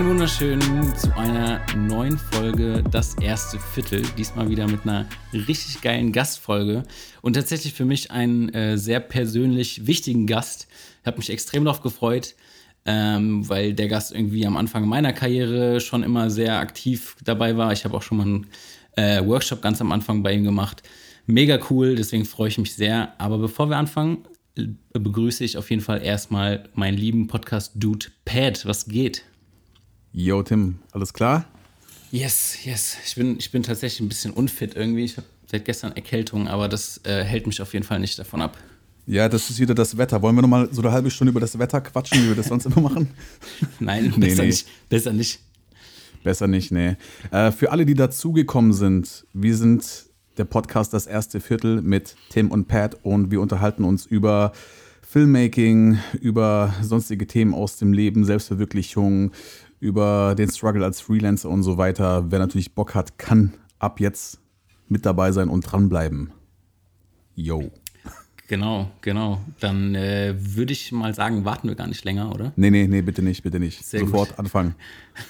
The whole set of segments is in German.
Ein wunderschön zu einer neuen Folge Das erste Viertel. Diesmal wieder mit einer richtig geilen Gastfolge und tatsächlich für mich einen äh, sehr persönlich wichtigen Gast. Ich habe mich extrem darauf gefreut, ähm, weil der Gast irgendwie am Anfang meiner Karriere schon immer sehr aktiv dabei war. Ich habe auch schon mal einen äh, Workshop ganz am Anfang bei ihm gemacht. Mega cool, deswegen freue ich mich sehr. Aber bevor wir anfangen, äh, begrüße ich auf jeden Fall erstmal meinen lieben Podcast-Dude Pat. Was geht? Yo, Tim, alles klar? Yes, yes. Ich bin, ich bin tatsächlich ein bisschen unfit irgendwie. Ich habe seit gestern Erkältung, aber das äh, hält mich auf jeden Fall nicht davon ab. Ja, das ist wieder das Wetter. Wollen wir nochmal so eine halbe Stunde über das Wetter quatschen, wie wir das sonst immer machen? Nein, nee, besser, nee. Nicht, besser nicht. Besser nicht, nee. Äh, für alle, die dazugekommen sind, wir sind der Podcast Das erste Viertel mit Tim und Pat und wir unterhalten uns über Filmmaking, über sonstige Themen aus dem Leben, Selbstverwirklichung, über den Struggle als Freelancer und so weiter. Wer natürlich Bock hat, kann ab jetzt mit dabei sein und dranbleiben. Yo. Genau, genau. Dann äh, würde ich mal sagen, warten wir gar nicht länger, oder? Nee, nee, nee, bitte nicht, bitte nicht. Sehr Sofort gut. anfangen.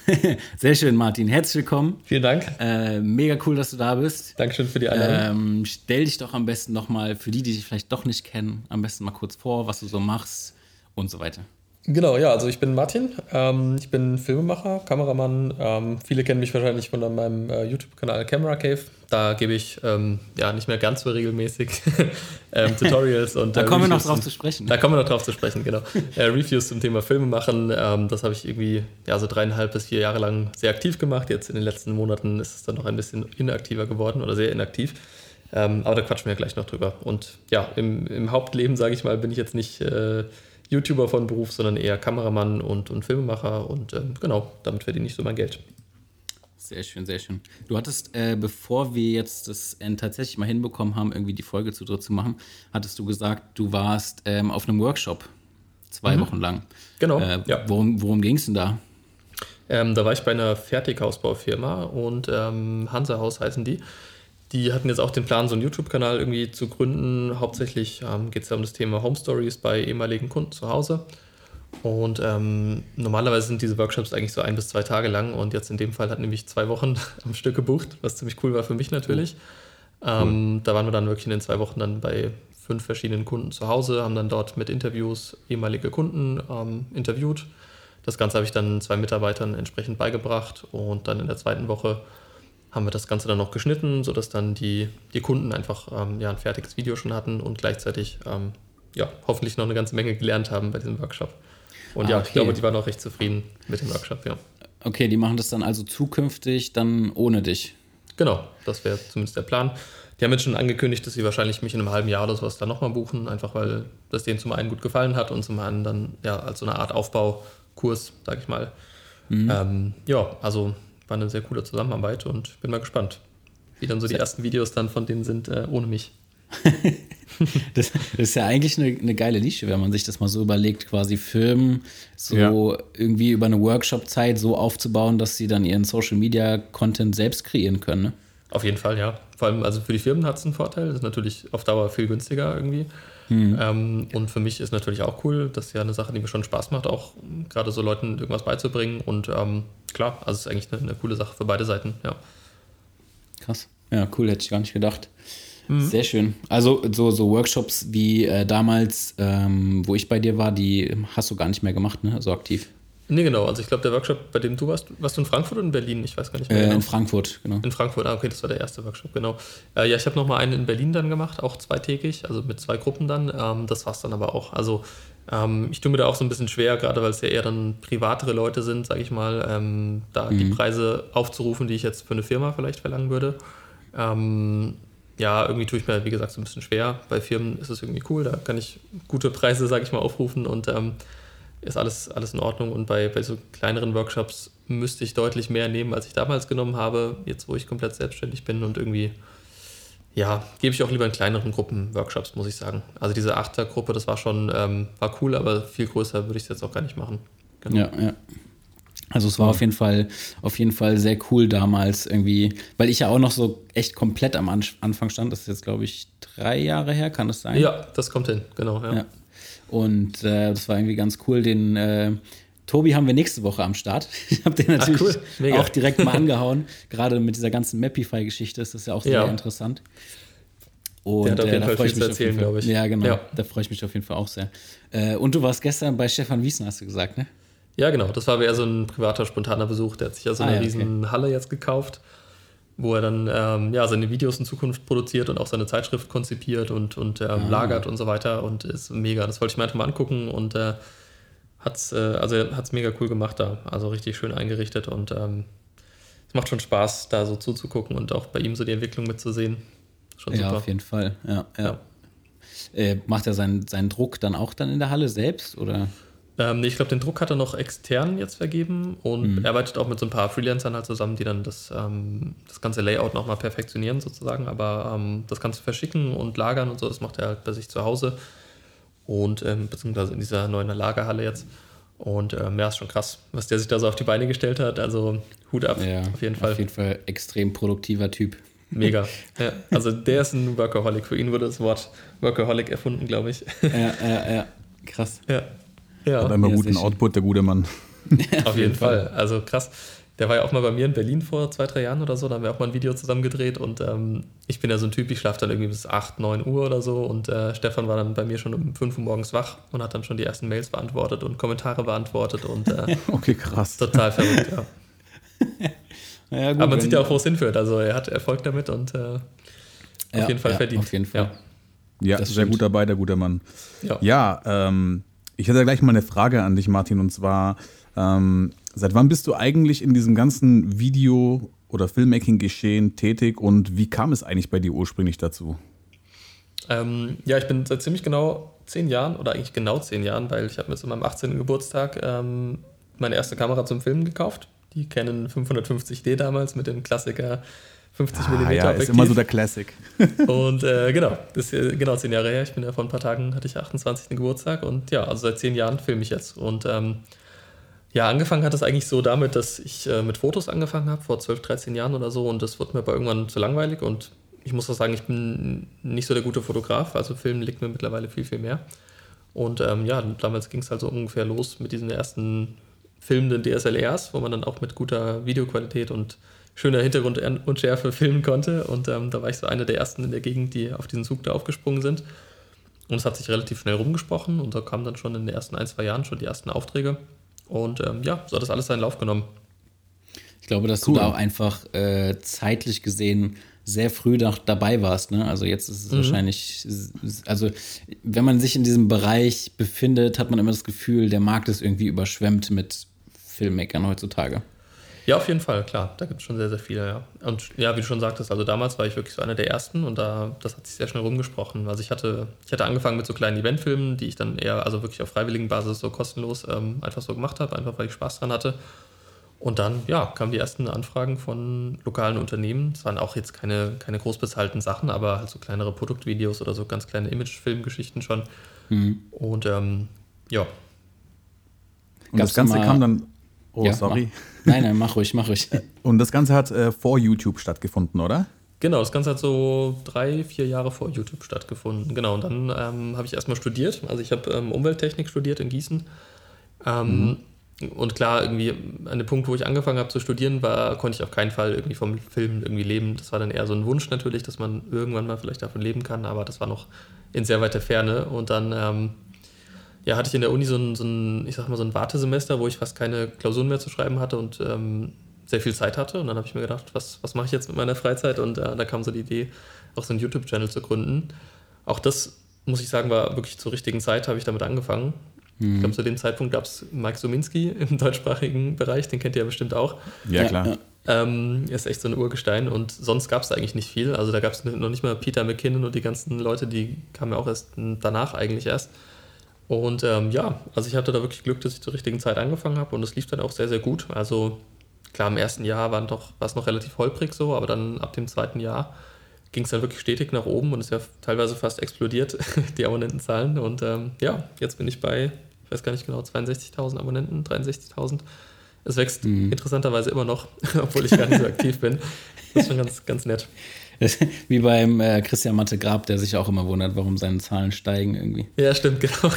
Sehr schön, Martin. Herzlich willkommen. Vielen Dank. Äh, mega cool, dass du da bist. Dankeschön für die Einladung. Ähm, stell dich doch am besten nochmal, für die, die dich vielleicht doch nicht kennen, am besten mal kurz vor, was du so machst und so weiter. Genau, ja, also ich bin Martin, ähm, ich bin Filmemacher, Kameramann. Ähm, viele kennen mich wahrscheinlich von meinem äh, YouTube-Kanal Camera Cave. Da gebe ich ähm, ja nicht mehr ganz so regelmäßig ähm, Tutorials und. da äh, kommen wir noch drauf zu sprechen. Da kommen wir noch drauf zu sprechen, genau. äh, Reviews zum Thema Filme machen. Ähm, das habe ich irgendwie ja so dreieinhalb bis vier Jahre lang sehr aktiv gemacht. Jetzt in den letzten Monaten ist es dann noch ein bisschen inaktiver geworden oder sehr inaktiv. Ähm, aber da quatschen wir gleich noch drüber. Und ja, im, im Hauptleben, sage ich mal, bin ich jetzt nicht äh, YouTuber von Beruf, sondern eher Kameramann und, und Filmemacher und ähm, genau, damit verdiene ich so mein Geld. Sehr schön, sehr schön. Du hattest, äh, bevor wir jetzt das äh, tatsächlich mal hinbekommen haben, irgendwie die Folge zu dritt zu machen, hattest du gesagt, du warst ähm, auf einem Workshop zwei mhm. Wochen lang. Genau. Äh, ja. Worum, worum ging es denn da? Ähm, da war ich bei einer Fertighausbaufirma und ähm, Hansa Haus heißen die. Die hatten jetzt auch den Plan, so einen YouTube-Kanal irgendwie zu gründen. Hauptsächlich ähm, geht es ja um das Thema Home Stories bei ehemaligen Kunden zu Hause. Und ähm, normalerweise sind diese Workshops eigentlich so ein bis zwei Tage lang und jetzt in dem Fall hat nämlich zwei Wochen am Stück gebucht, was ziemlich cool war für mich natürlich. Cool. Ähm, da waren wir dann wirklich in den zwei Wochen dann bei fünf verschiedenen Kunden zu Hause, haben dann dort mit Interviews ehemalige Kunden ähm, interviewt. Das Ganze habe ich dann zwei Mitarbeitern entsprechend beigebracht und dann in der zweiten Woche haben wir das Ganze dann noch geschnitten, sodass dann die, die Kunden einfach ähm, ja, ein fertiges Video schon hatten und gleichzeitig ähm, ja, hoffentlich noch eine ganze Menge gelernt haben bei diesem Workshop. Und ah, ja, okay. ich glaube, die waren auch recht zufrieden mit dem Workshop, ja. Okay, die machen das dann also zukünftig dann ohne dich. Genau, das wäre zumindest der Plan. Die haben jetzt schon angekündigt, dass sie wahrscheinlich mich in einem halben Jahr oder sowas dann nochmal buchen, einfach weil das denen zum einen gut gefallen hat und zum anderen dann ja als so eine Art Aufbaukurs, sag ich mal. Mhm. Ähm, ja, also war eine sehr coole Zusammenarbeit und bin mal gespannt, wie dann so die ersten Videos dann von denen sind äh, ohne mich. das, das, ist ja eigentlich eine, eine, geile Nische, wenn man sich das mal so überlegt, quasi Filmen so ja. irgendwie über eine Workshop-Zeit so aufzubauen, dass sie dann ihren Social-Media-Content selbst kreieren können. Ne? Auf jeden Fall, ja. Vor allem, also für die Firmen hat es einen Vorteil, das ist natürlich auf Dauer viel günstiger irgendwie. Mhm. Ähm, und für mich ist natürlich auch cool, das ist ja eine Sache, die mir schon Spaß macht, auch gerade so Leuten irgendwas beizubringen. Und ähm, klar, also es ist eigentlich eine, eine, coole Sache für beide Seiten, ja. Krass. Ja, cool, hätte ich gar nicht gedacht. Mhm. Sehr schön. Also so, so Workshops wie äh, damals, ähm, wo ich bei dir war, die hast du gar nicht mehr gemacht, ne? So aktiv. Nee, genau. Also ich glaube, der Workshop, bei dem du warst, warst du in Frankfurt oder in Berlin? Ich weiß gar nicht mehr. Äh, genau. In Frankfurt, genau. In Frankfurt, ah, okay, das war der erste Workshop, genau. Äh, ja, ich habe nochmal einen in Berlin dann gemacht, auch zweitägig, also mit zwei Gruppen dann. Ähm, das war es dann aber auch. Also ähm, ich tue mir da auch so ein bisschen schwer, gerade weil es ja eher dann privatere Leute sind, sage ich mal, ähm, da mhm. die Preise aufzurufen, die ich jetzt für eine Firma vielleicht verlangen würde. Ähm, ja, irgendwie tue ich mir, wie gesagt, so ein bisschen schwer. Bei Firmen ist es irgendwie cool, da kann ich gute Preise, sage ich mal, aufrufen und ähm, ist alles, alles in Ordnung. Und bei, bei so kleineren Workshops müsste ich deutlich mehr nehmen, als ich damals genommen habe, jetzt wo ich komplett selbstständig bin und irgendwie, ja, gebe ich auch lieber in kleineren Gruppen Workshops, muss ich sagen. Also diese Achtergruppe, das war schon, ähm, war cool, aber viel größer würde ich es jetzt auch gar nicht machen. Genau. Ja, ja. Also es war auf jeden Fall, auf jeden Fall sehr cool damals irgendwie, weil ich ja auch noch so echt komplett am Anfang stand. Das ist jetzt, glaube ich, drei Jahre her, kann das sein? Ja, das kommt hin, genau. Ja. ja. Und äh, das war irgendwie ganz cool. Den äh, Tobi haben wir nächste Woche am Start. Ich habe den natürlich Ach, cool. auch direkt mal angehauen. Gerade mit dieser ganzen Mapify-Geschichte ist das ja auch sehr ja. interessant. Und Der hat auf jeden äh, Fall viel zu erzählen, glaube ich. Ja, genau. Ja. Da freue ich mich auf jeden Fall auch sehr. Äh, und du warst gestern bei Stefan Wiesen, hast du gesagt, ne? Ja, genau. Das war eher so ein privater, spontaner Besuch. Der hat sich ja so eine ah, ja, riesen okay. Halle jetzt gekauft, wo er dann ähm, ja, seine Videos in Zukunft produziert und auch seine Zeitschrift konzipiert und, und ähm, ah. lagert und so weiter. Und ist mega. Das wollte ich mir einfach mal angucken und äh, hat's, äh, also hat's mega cool gemacht da. Also richtig schön eingerichtet und ähm, es macht schon Spaß, da so zuzugucken und auch bei ihm so die Entwicklung mitzusehen. Schon ja, super. auf jeden Fall. Ja, ja. ja. Äh, macht er seinen, seinen Druck dann auch dann in der Halle selbst oder? Ähm, nee, ich glaube, den Druck hat er noch extern jetzt vergeben und mhm. er arbeitet auch mit so ein paar Freelancern halt zusammen, die dann das, ähm, das ganze Layout nochmal perfektionieren sozusagen. Aber ähm, das Ganze verschicken und lagern und so, das macht er halt bei sich zu Hause und ähm, beziehungsweise in dieser neuen Lagerhalle jetzt. Und ähm, ja, ist schon krass, was der sich da so auf die Beine gestellt hat. Also Hut ab, ja, auf jeden Fall. Auf jeden Fall extrem produktiver Typ. Mega. Ja, also der ist ein Workaholic. Für ihn wurde das Wort Workaholic erfunden, glaube ich. Ja, ja, ja. Krass. Ja. Ja. Hat immer ja, guten Output, der gute Mann. Auf jeden Fall. Also krass. Der war ja auch mal bei mir in Berlin vor zwei, drei Jahren oder so. Da haben wir auch mal ein Video zusammen gedreht. Und ähm, ich bin ja so ein Typ, ich schlafe dann irgendwie bis 8, 9 Uhr oder so. Und äh, Stefan war dann bei mir schon um 5 Uhr morgens wach und hat dann schon die ersten Mails beantwortet und Kommentare beantwortet. Und, äh, okay, krass. Total verrückt, ja. Ja, gut, Aber man sieht ja auch, wo es hinführt. Also er hat Erfolg damit und äh, ja, auf jeden Fall ja, verdient. Auf jeden Fall. Ja, ja sehr gut dabei, der gute Mann. Ja, ja ähm, ich hätte gleich mal eine Frage an dich, Martin, und zwar, ähm, seit wann bist du eigentlich in diesem ganzen Video- oder Filmmaking-Geschehen tätig und wie kam es eigentlich bei dir ursprünglich dazu? Ähm, ja, ich bin seit ziemlich genau zehn Jahren oder eigentlich genau zehn Jahren, weil ich habe mir zu meinem 18. Geburtstag ähm, meine erste Kamera zum Filmen gekauft die Canon 550D damals mit dem Klassiker 50 ah, mm. Ja, ist immer so der Classic. und äh, genau, das ist genau zehn Jahre her. Ich bin ja vor ein paar Tagen, hatte ich 28. Geburtstag und ja, also seit zehn Jahren filme ich jetzt. Und ähm, ja, angefangen hat es eigentlich so damit, dass ich äh, mit Fotos angefangen habe, vor 12, 13 Jahren oder so. Und das wurde mir aber irgendwann zu langweilig. Und ich muss auch sagen, ich bin nicht so der gute Fotograf. Also Filmen liegt mir mittlerweile viel, viel mehr. Und ähm, ja, damals ging es also ungefähr los mit diesen ersten filmenden DSLRs, wo man dann auch mit guter Videoqualität und schöner Hintergrundunschärfe filmen konnte. Und ähm, da war ich so einer der ersten in der Gegend, die auf diesen Zug da aufgesprungen sind. Und es hat sich relativ schnell rumgesprochen und da kamen dann schon in den ersten ein, zwei Jahren schon die ersten Aufträge. Und ähm, ja, so hat das alles seinen Lauf genommen. Ich glaube, dass cool. du da auch einfach äh, zeitlich gesehen sehr früh da, dabei warst. Ne? Also jetzt ist es mhm. wahrscheinlich, also wenn man sich in diesem Bereich befindet, hat man immer das Gefühl, der Markt ist irgendwie überschwemmt mit Filmmakern heutzutage. Ja, auf jeden Fall, klar. Da gibt es schon sehr, sehr viele, ja. Und ja, wie du schon sagtest, also damals war ich wirklich so einer der ersten und da, das hat sich sehr schnell rumgesprochen. Also ich hatte, ich hatte angefangen mit so kleinen Eventfilmen, die ich dann eher, also wirklich auf freiwilligen Basis so kostenlos ähm, einfach so gemacht habe, einfach weil ich Spaß dran hatte. Und dann, ja, kamen die ersten Anfragen von lokalen Unternehmen. Das waren auch jetzt keine, keine groß bezahlten Sachen, aber halt so kleinere Produktvideos oder so ganz kleine Imagefilmgeschichten schon. Mhm. Und ähm, ja. Und Gab's das Ganze kam dann Oh, ja, sorry. Mach. Nein, nein, mach ruhig, mach ruhig. Und das Ganze hat äh, vor YouTube stattgefunden, oder? Genau, das Ganze hat so drei, vier Jahre vor YouTube stattgefunden. Genau, und dann ähm, habe ich erstmal studiert. Also ich habe ähm, Umwelttechnik studiert in Gießen. Ähm, mhm. Und klar, irgendwie an dem Punkt, wo ich angefangen habe zu studieren, war, konnte ich auf keinen Fall irgendwie vom Film irgendwie leben. Das war dann eher so ein Wunsch natürlich, dass man irgendwann mal vielleicht davon leben kann, aber das war noch in sehr weiter Ferne. Und dann ähm, ja, hatte ich in der Uni so ein, so ein, ich sag mal, so ein Wartesemester, wo ich fast keine Klausuren mehr zu schreiben hatte und ähm, sehr viel Zeit hatte. Und dann habe ich mir gedacht, was, was mache ich jetzt mit meiner Freizeit? Und äh, da kam so die Idee, auch so einen YouTube-Channel zu gründen. Auch das, muss ich sagen, war wirklich zur richtigen Zeit, habe ich damit angefangen. Mhm. Ich glaube, zu dem Zeitpunkt gab es Mike Sominski im deutschsprachigen Bereich, den kennt ihr ja bestimmt auch. Ja, klar. Ja. Ähm, ist echt so ein Urgestein und sonst gab es eigentlich nicht viel. Also da gab es noch nicht mal Peter McKinnon und die ganzen Leute, die kamen ja auch erst danach eigentlich erst. Und ähm, ja, also ich hatte da wirklich Glück, dass ich zur richtigen Zeit angefangen habe und es lief dann auch sehr, sehr gut. Also klar, im ersten Jahr war, doch, war es noch relativ holprig so, aber dann ab dem zweiten Jahr ging es dann wirklich stetig nach oben und ist ja teilweise fast explodiert, die Abonnentenzahlen. Und ähm, ja, jetzt bin ich bei, ich weiß gar nicht genau, 62.000 Abonnenten, 63.000. Es wächst mhm. interessanterweise immer noch, obwohl ich gar nicht so aktiv bin. Das ist schon ganz, ganz nett. Wie beim äh, Christian Matte Grab, der sich auch immer wundert, warum seine Zahlen steigen irgendwie. Ja, stimmt, genau.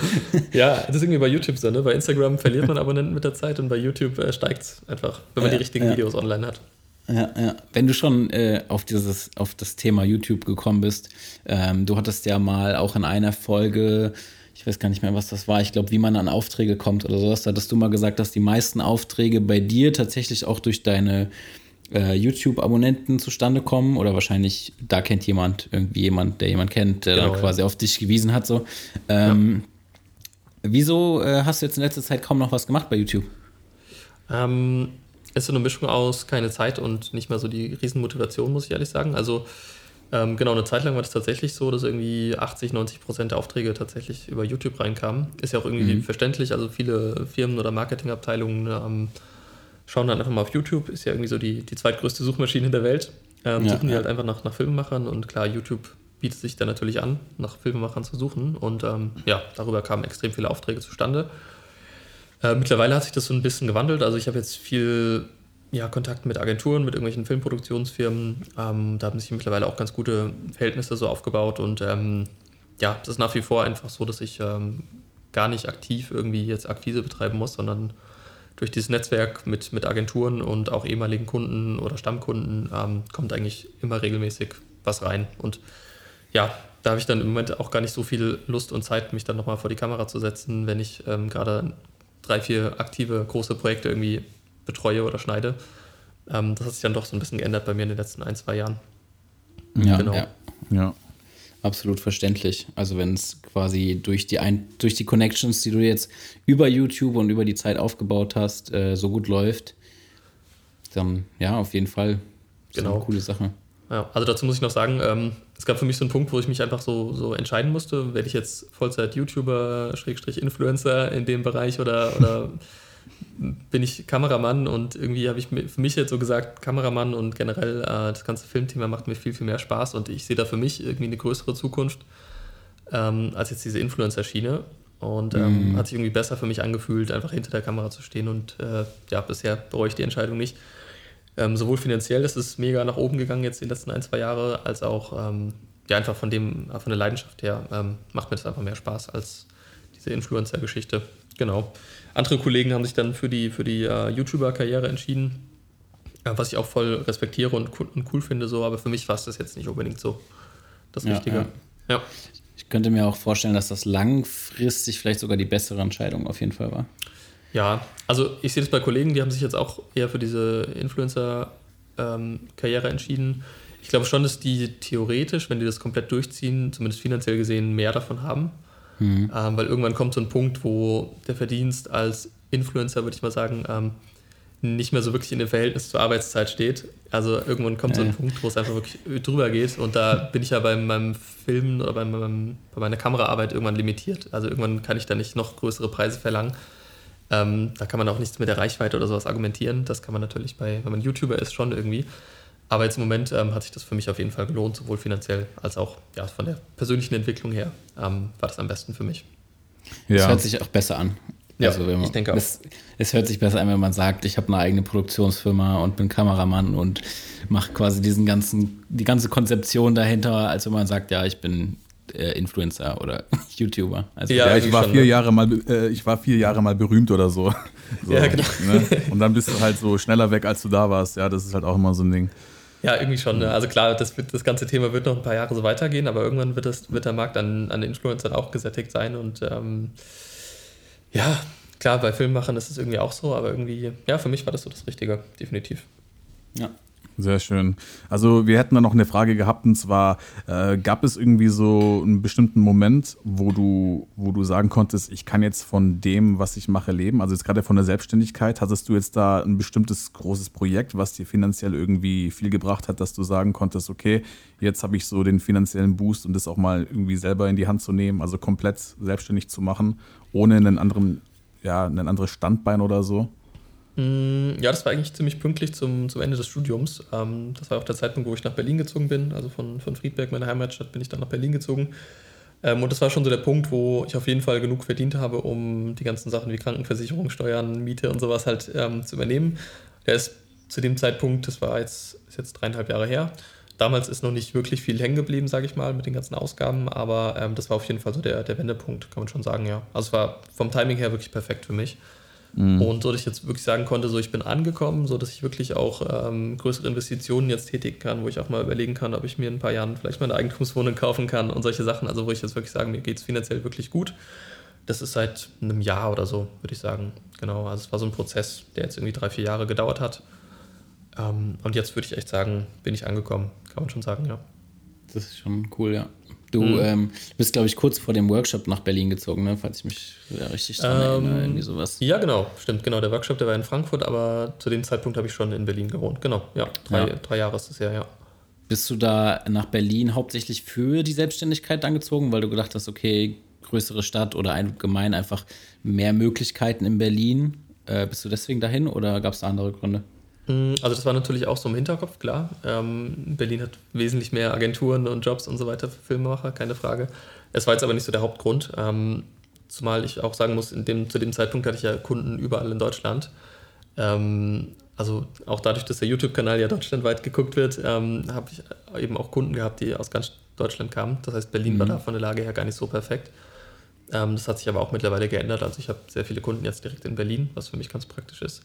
ja, das ist irgendwie bei YouTube so, ne? Bei Instagram verliert man Abonnenten mit der Zeit und bei YouTube äh, steigt es einfach, wenn man ja, die richtigen ja. Videos online hat. Ja, ja. Wenn du schon äh, auf, dieses, auf das Thema YouTube gekommen bist, ähm, du hattest ja mal auch in einer Folge, ich weiß gar nicht mehr, was das war, ich glaube, wie man an Aufträge kommt oder sowas, da hattest du mal gesagt, dass die meisten Aufträge bei dir tatsächlich auch durch deine äh, YouTube-Abonnenten zustande kommen oder wahrscheinlich, da kennt jemand, irgendwie jemand, der jemand kennt, der genau, quasi ja. auf dich gewiesen hat. So. Ähm, ja. Wieso äh, hast du jetzt in letzter Zeit kaum noch was gemacht bei YouTube? Ähm, ist so eine Mischung aus keine Zeit und nicht mehr so die Riesenmotivation, muss ich ehrlich sagen. Also ähm, genau, eine Zeit lang war das tatsächlich so, dass irgendwie 80, 90 Prozent der Aufträge tatsächlich über YouTube reinkamen. Ist ja auch irgendwie mhm. verständlich. Also viele Firmen oder Marketingabteilungen ähm, schauen dann einfach mal auf YouTube. Ist ja irgendwie so die, die zweitgrößte Suchmaschine der Welt. Ähm, ja, suchen die ja. halt einfach nach, nach Filmemachern und klar, YouTube bietet sich dann natürlich an, nach Filmemachern zu suchen. Und ähm, ja, darüber kamen extrem viele Aufträge zustande. Äh, mittlerweile hat sich das so ein bisschen gewandelt. Also ich habe jetzt viel ja, Kontakt mit Agenturen, mit irgendwelchen Filmproduktionsfirmen. Ähm, da haben sich mittlerweile auch ganz gute Verhältnisse so aufgebaut. Und ähm, ja, es ist nach wie vor einfach so, dass ich ähm, gar nicht aktiv irgendwie jetzt Akquise betreiben muss, sondern durch dieses Netzwerk mit, mit Agenturen und auch ehemaligen Kunden oder Stammkunden ähm, kommt eigentlich immer regelmäßig was rein. Und ja, da habe ich dann im Moment auch gar nicht so viel Lust und Zeit, mich dann nochmal vor die Kamera zu setzen, wenn ich ähm, gerade drei, vier aktive große Projekte irgendwie betreue oder schneide. Ähm, das hat sich dann doch so ein bisschen geändert bei mir in den letzten ein, zwei Jahren. Ja, genau. ja. ja. Absolut verständlich. Also wenn es quasi durch die, ein durch die Connections, die du jetzt über YouTube und über die Zeit aufgebaut hast, äh, so gut läuft, dann ja, auf jeden Fall. Genau. Eine coole Sache. Ja, also dazu muss ich noch sagen, ähm, es gab für mich so einen Punkt, wo ich mich einfach so, so entscheiden musste, werde ich jetzt Vollzeit-YouTuber, Schrägstrich Influencer in dem Bereich oder, oder bin ich Kameramann und irgendwie habe ich für mich jetzt so gesagt, Kameramann und generell äh, das ganze Filmthema macht mir viel, viel mehr Spaß und ich sehe da für mich irgendwie eine größere Zukunft ähm, als jetzt diese Influencer-Schiene. Und ähm, mm. hat sich irgendwie besser für mich angefühlt, einfach hinter der Kamera zu stehen. Und äh, ja, bisher bereue ich die Entscheidung nicht. Ähm, sowohl finanziell ist es mega nach oben gegangen jetzt die letzten ein, zwei Jahre, als auch ähm, ja, einfach von dem, von der Leidenschaft her ähm, macht mir das einfach mehr Spaß als diese Influencer-Geschichte. Genau. Andere Kollegen haben sich dann für die, für die uh, YouTuber-Karriere entschieden, uh, was ich auch voll respektiere und cool, und cool, finde, so, aber für mich war es das jetzt nicht unbedingt so das Richtige. Ja. ja. Ich könnte mir auch vorstellen, dass das langfristig vielleicht sogar die bessere Entscheidung auf jeden Fall war. Ja, also ich sehe das bei Kollegen, die haben sich jetzt auch eher für diese Influencer-Karriere ähm, entschieden. Ich glaube schon, dass die theoretisch, wenn die das komplett durchziehen, zumindest finanziell gesehen, mehr davon haben. Mhm. Ähm, weil irgendwann kommt so ein Punkt, wo der Verdienst als Influencer, würde ich mal sagen, ähm, nicht mehr so wirklich in dem Verhältnis zur Arbeitszeit steht. Also irgendwann kommt ja. so ein Punkt, wo es einfach wirklich drüber geht. Und da bin ich ja bei meinem Filmen oder bei, meinem, bei meiner Kameraarbeit irgendwann limitiert. Also irgendwann kann ich da nicht noch größere Preise verlangen. Ähm, da kann man auch nichts mit der Reichweite oder sowas argumentieren. Das kann man natürlich bei, wenn man YouTuber ist, schon irgendwie. Aber jetzt im Moment ähm, hat sich das für mich auf jeden Fall gelohnt, sowohl finanziell als auch ja, von der persönlichen Entwicklung her ähm, war das am besten für mich. Ja. Das hört sich auch besser an. Ja, also man, ich denke auch. Es, es, hört sich besser an, wenn man sagt, ich habe eine eigene Produktionsfirma und bin Kameramann und mache quasi diesen ganzen, die ganze Konzeption dahinter, als wenn man sagt, ja, ich bin äh, Influencer oder YouTuber. Also ja, ich war vier ne? Jahre mal, äh, ich war vier Jahre mal berühmt oder so. so ja, genau. Ne? Und dann bist du halt so schneller weg, als du da warst. Ja, das ist halt auch immer so ein Ding. Ja, irgendwie schon. Ne? Also klar, das, wird, das ganze Thema wird noch ein paar Jahre so weitergehen, aber irgendwann wird, das, wird der Markt an, an Influencern auch gesättigt sein. Und ähm, ja, klar, bei Filmmachern ist es irgendwie auch so, aber irgendwie, ja, für mich war das so das Richtige, definitiv. Ja, sehr schön. Also wir hätten da noch eine Frage gehabt und zwar äh, gab es irgendwie so einen bestimmten Moment, wo du, wo du sagen konntest, ich kann jetzt von dem, was ich mache, leben. Also jetzt gerade von der Selbstständigkeit, hattest du jetzt da ein bestimmtes großes Projekt, was dir finanziell irgendwie viel gebracht hat, dass du sagen konntest, okay, jetzt habe ich so den finanziellen Boost und das auch mal irgendwie selber in die Hand zu nehmen, also komplett selbstständig zu machen, ohne einen anderen, ja, ein anderes Standbein oder so? Mm, ja, das war eigentlich ziemlich pünktlich zum, zum Ende des Studiums. Ähm, das war auch der Zeitpunkt, wo ich nach Berlin gezogen bin. Also von, von Friedberg, meiner Heimatstadt, bin ich dann nach Berlin gezogen. Ähm, und das war schon so der Punkt, wo ich auf jeden Fall genug verdient habe, um die ganzen Sachen wie Krankenversicherung, Steuern, Miete und sowas halt ähm, zu übernehmen. Der ist zu dem Zeitpunkt, das war jetzt, ist jetzt dreieinhalb Jahre her. Damals ist noch nicht wirklich viel hängen geblieben, sage ich mal, mit den ganzen Ausgaben, aber ähm, das war auf jeden Fall so der, der Wendepunkt, kann man schon sagen, ja. Also es war vom Timing her wirklich perfekt für mich. Mhm. Und so, dass ich jetzt wirklich sagen konnte, so ich bin angekommen, so dass ich wirklich auch ähm, größere Investitionen jetzt tätigen kann, wo ich auch mal überlegen kann, ob ich mir in ein paar Jahren vielleicht mal eine Eigentumswohnung kaufen kann und solche Sachen. Also wo ich jetzt wirklich sagen, mir geht es finanziell wirklich gut. Das ist seit einem Jahr oder so, würde ich sagen. Genau, also es war so ein Prozess, der jetzt irgendwie drei, vier Jahre gedauert hat. Ähm, und jetzt würde ich echt sagen, bin ich angekommen, kann man schon sagen, ja. Das ist schon cool, ja. Du mhm. ähm, bist, glaube ich, kurz vor dem Workshop nach Berlin gezogen, ne? falls ich mich ja, richtig dran ähm, erinnere, irgendwie sowas. Ja, genau, stimmt, genau. Der Workshop, der war in Frankfurt, aber zu dem Zeitpunkt habe ich schon in Berlin gewohnt. Genau, ja, drei, ja. drei Jahre ist es ja, ja. Bist du da nach Berlin hauptsächlich für die Selbstständigkeit angezogen, weil du gedacht hast, okay, größere Stadt oder allgemein einfach mehr Möglichkeiten in Berlin? Äh, bist du deswegen dahin oder gab es da andere Gründe? Mm, also das war natürlich auch so im Hinterkopf, klar. Ähm, Berlin hat wesentlich mehr Agenturen und Jobs und so weiter für Filmemacher, keine Frage. Es war jetzt aber nicht so der Hauptgrund. Ähm, zumal ich auch sagen muss, dem, zu dem Zeitpunkt hatte ich ja Kunden überall in Deutschland. Ähm, also auch dadurch, dass der YouTube-Kanal ja deutschlandweit geguckt wird, ähm, habe ich eben auch Kunden gehabt, die aus ganz Deutschland kamen. Das heißt, Berlin mhm. war da von der Lage her gar nicht so perfekt. Ähm, das hat sich aber auch mittlerweile geändert. Also ich habe sehr viele Kunden jetzt direkt in Berlin, was für mich ganz praktisch ist.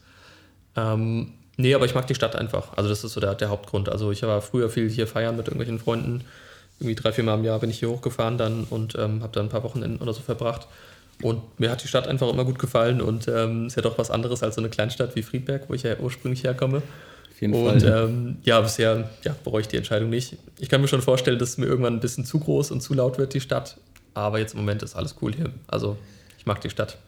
Ähm, Nee, aber ich mag die Stadt einfach. Also das ist so der, der Hauptgrund. Also ich war früher viel hier feiern mit irgendwelchen Freunden. Irgendwie drei, vier Mal im Jahr bin ich hier hochgefahren dann und ähm, habe da ein paar Wochenenden oder so verbracht. Und mir hat die Stadt einfach immer gut gefallen und ähm, ist ja doch was anderes als so eine Kleinstadt wie Friedberg, wo ich ja ursprünglich herkomme. Auf jeden und, Fall. Ähm, ja, bisher ja, bereue ich die Entscheidung nicht. Ich kann mir schon vorstellen, dass es mir irgendwann ein bisschen zu groß und zu laut wird, die Stadt. Aber jetzt im Moment ist alles cool hier. Also ich mag die Stadt.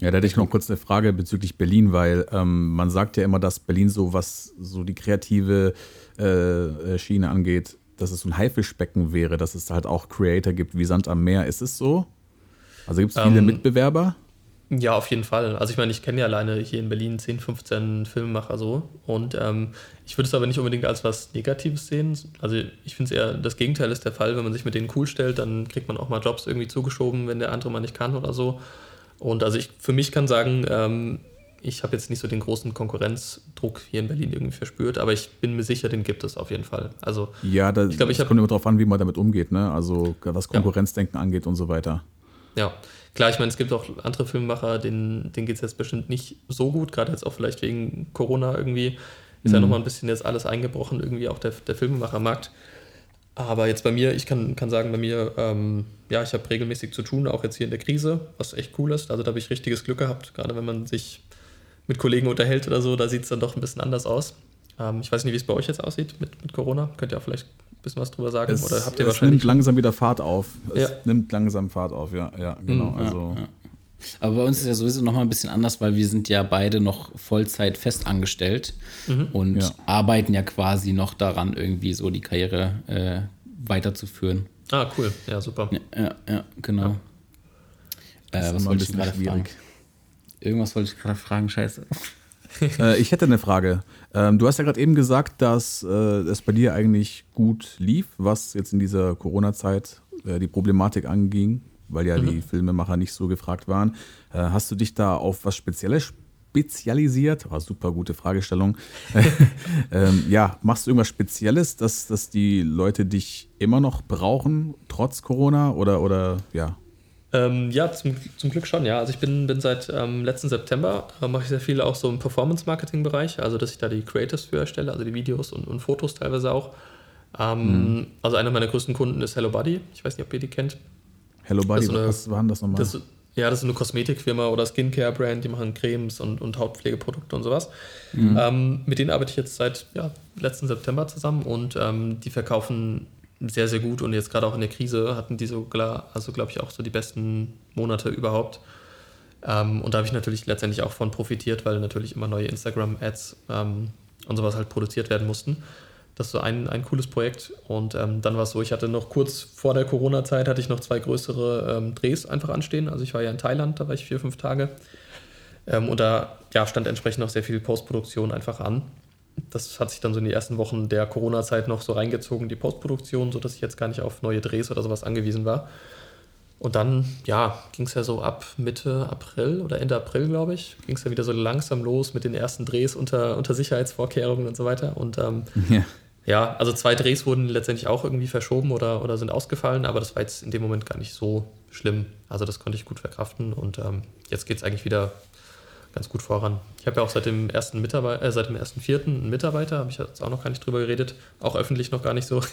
Ja, da hätte ich noch kurz eine Frage bezüglich Berlin, weil ähm, man sagt ja immer, dass Berlin so, was so die kreative äh, äh, Schiene angeht, dass es so ein Haifischbecken wäre, dass es halt auch Creator gibt wie Sand am Meer. Ist es so? Also gibt es viele ähm, Mitbewerber? Ja, auf jeden Fall. Also ich meine, ich kenne ja alleine hier in Berlin 10, 15 Filmemacher so. Und ähm, ich würde es aber nicht unbedingt als was Negatives sehen. Also ich finde es eher, das Gegenteil ist der Fall. Wenn man sich mit denen cool stellt, dann kriegt man auch mal Jobs irgendwie zugeschoben, wenn der andere mal nicht kann oder so. Und also ich für mich kann sagen, ähm, ich habe jetzt nicht so den großen Konkurrenzdruck hier in Berlin irgendwie verspürt, aber ich bin mir sicher, den gibt es auf jeden Fall. Also ja, da, ich glaube, ich kommt immer darauf an, wie man damit umgeht, ne? Also was Konkurrenzdenken ja. angeht und so weiter. Ja, klar, ich meine, es gibt auch andere Filmemacher, denen, denen geht es jetzt bestimmt nicht so gut, gerade jetzt auch vielleicht wegen Corona irgendwie. Ist mhm. ja nochmal ein bisschen jetzt alles eingebrochen, irgendwie auch der, der Filmemachermarkt. Aber jetzt bei mir, ich kann, kann sagen, bei mir, ähm, ja, ich habe regelmäßig zu tun, auch jetzt hier in der Krise, was echt cool ist. Also da habe ich richtiges Glück gehabt, gerade wenn man sich mit Kollegen unterhält oder so, da sieht es dann doch ein bisschen anders aus. Ähm, ich weiß nicht, wie es bei euch jetzt aussieht mit, mit Corona. Könnt ihr auch vielleicht ein bisschen was drüber sagen? Es, oder habt ihr es wahrscheinlich nimmt langsam wieder Fahrt auf. Es ja. nimmt langsam Fahrt auf, ja, ja, genau. Mhm, also. Ja, ja. Aber bei uns ist ja sowieso nochmal ein bisschen anders, weil wir sind ja beide noch Vollzeit fest angestellt mhm. und ja. arbeiten ja quasi noch daran, irgendwie so die Karriere äh, weiterzuführen. Ah, cool. Ja, super. Ja, ja, ja genau. Ja. Äh, was wollte ich gerade fragen? Irgendwas wollte ich gerade fragen, scheiße. äh, ich hätte eine Frage. Ähm, du hast ja gerade eben gesagt, dass äh, es bei dir eigentlich gut lief, was jetzt in dieser Corona-Zeit äh, die Problematik anging weil ja mhm. die Filmemacher nicht so gefragt waren. Äh, hast du dich da auf was Spezielles spezialisiert? Oh, super gute Fragestellung. ähm, ja, machst du irgendwas Spezielles, dass, dass die Leute dich immer noch brauchen, trotz Corona? Oder, oder ja? Ähm, ja, zum, zum Glück schon, ja. Also ich bin, bin seit ähm, letzten September, äh, mache ich sehr viel auch so im Performance-Marketing-Bereich, also dass ich da die Creators für erstelle, also die Videos und, und Fotos teilweise auch. Ähm, mhm. Also einer meiner größten Kunden ist Hello Buddy. Ich weiß nicht, ob ihr die kennt. Hello Buddy, eine, was war denn das nochmal? Das, ja, das ist eine Kosmetikfirma oder Skincare-Brand, die machen Cremes und, und Hautpflegeprodukte und sowas. Mhm. Ähm, mit denen arbeite ich jetzt seit ja, letzten September zusammen und ähm, die verkaufen sehr, sehr gut und jetzt gerade auch in der Krise hatten die sogar, also glaube ich, auch so die besten Monate überhaupt. Ähm, und da habe ich natürlich letztendlich auch von profitiert, weil natürlich immer neue Instagram-Ads ähm, und sowas halt produziert werden mussten. Das so ein, ein cooles Projekt. Und ähm, dann war es so, ich hatte noch kurz vor der Corona-Zeit, hatte ich noch zwei größere ähm, Drehs einfach anstehen. Also ich war ja in Thailand, da war ich vier, fünf Tage. Ähm, und da ja, stand entsprechend noch sehr viel Postproduktion einfach an. Das hat sich dann so in die ersten Wochen der Corona-Zeit noch so reingezogen, die Postproduktion, sodass ich jetzt gar nicht auf neue Drehs oder sowas angewiesen war. Und dann, ja, ging es ja so ab Mitte April oder Ende April, glaube ich, ging es ja wieder so langsam los mit den ersten Drehs unter, unter Sicherheitsvorkehrungen und so weiter. Und ähm, ja. Ja. also zwei Drehs wurden letztendlich auch irgendwie verschoben oder, oder sind ausgefallen, aber das war jetzt in dem Moment gar nicht so schlimm. Also das konnte ich gut verkraften und ähm, jetzt geht es eigentlich wieder ganz gut voran. Ich habe ja auch seit dem ersten Mitarbeiter, äh, seit dem ersten vierten einen Mitarbeiter, habe ich jetzt auch noch gar nicht drüber geredet, auch öffentlich noch gar nicht so.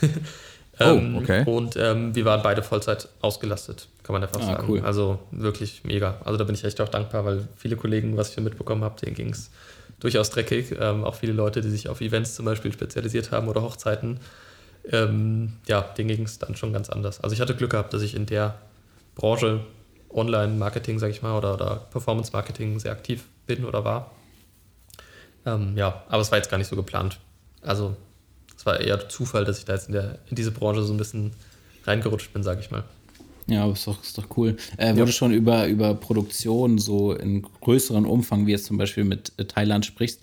Oh, ähm, okay. Und ähm, wir waren beide Vollzeit ausgelastet, kann man einfach ah, sagen. Cool. Also wirklich mega. Also da bin ich echt auch dankbar, weil viele Kollegen, was ich mitbekommen habe, denen ging es durchaus dreckig. Ähm, auch viele Leute, die sich auf Events zum Beispiel spezialisiert haben oder Hochzeiten, ähm, ja, denen ging es dann schon ganz anders. Also ich hatte Glück gehabt, dass ich in der Branche Online-Marketing, sag ich mal, oder, oder Performance-Marketing sehr aktiv bin oder war. Ähm, ja, aber es war jetzt gar nicht so geplant. Also es war eher Zufall, dass ich da jetzt in, der, in diese Branche so ein bisschen reingerutscht bin, sage ich mal. Ja, ist doch, ist doch cool. Äh, ja. du schon über, über Produktion so in größeren Umfang, wie jetzt zum Beispiel mit äh, Thailand sprichst,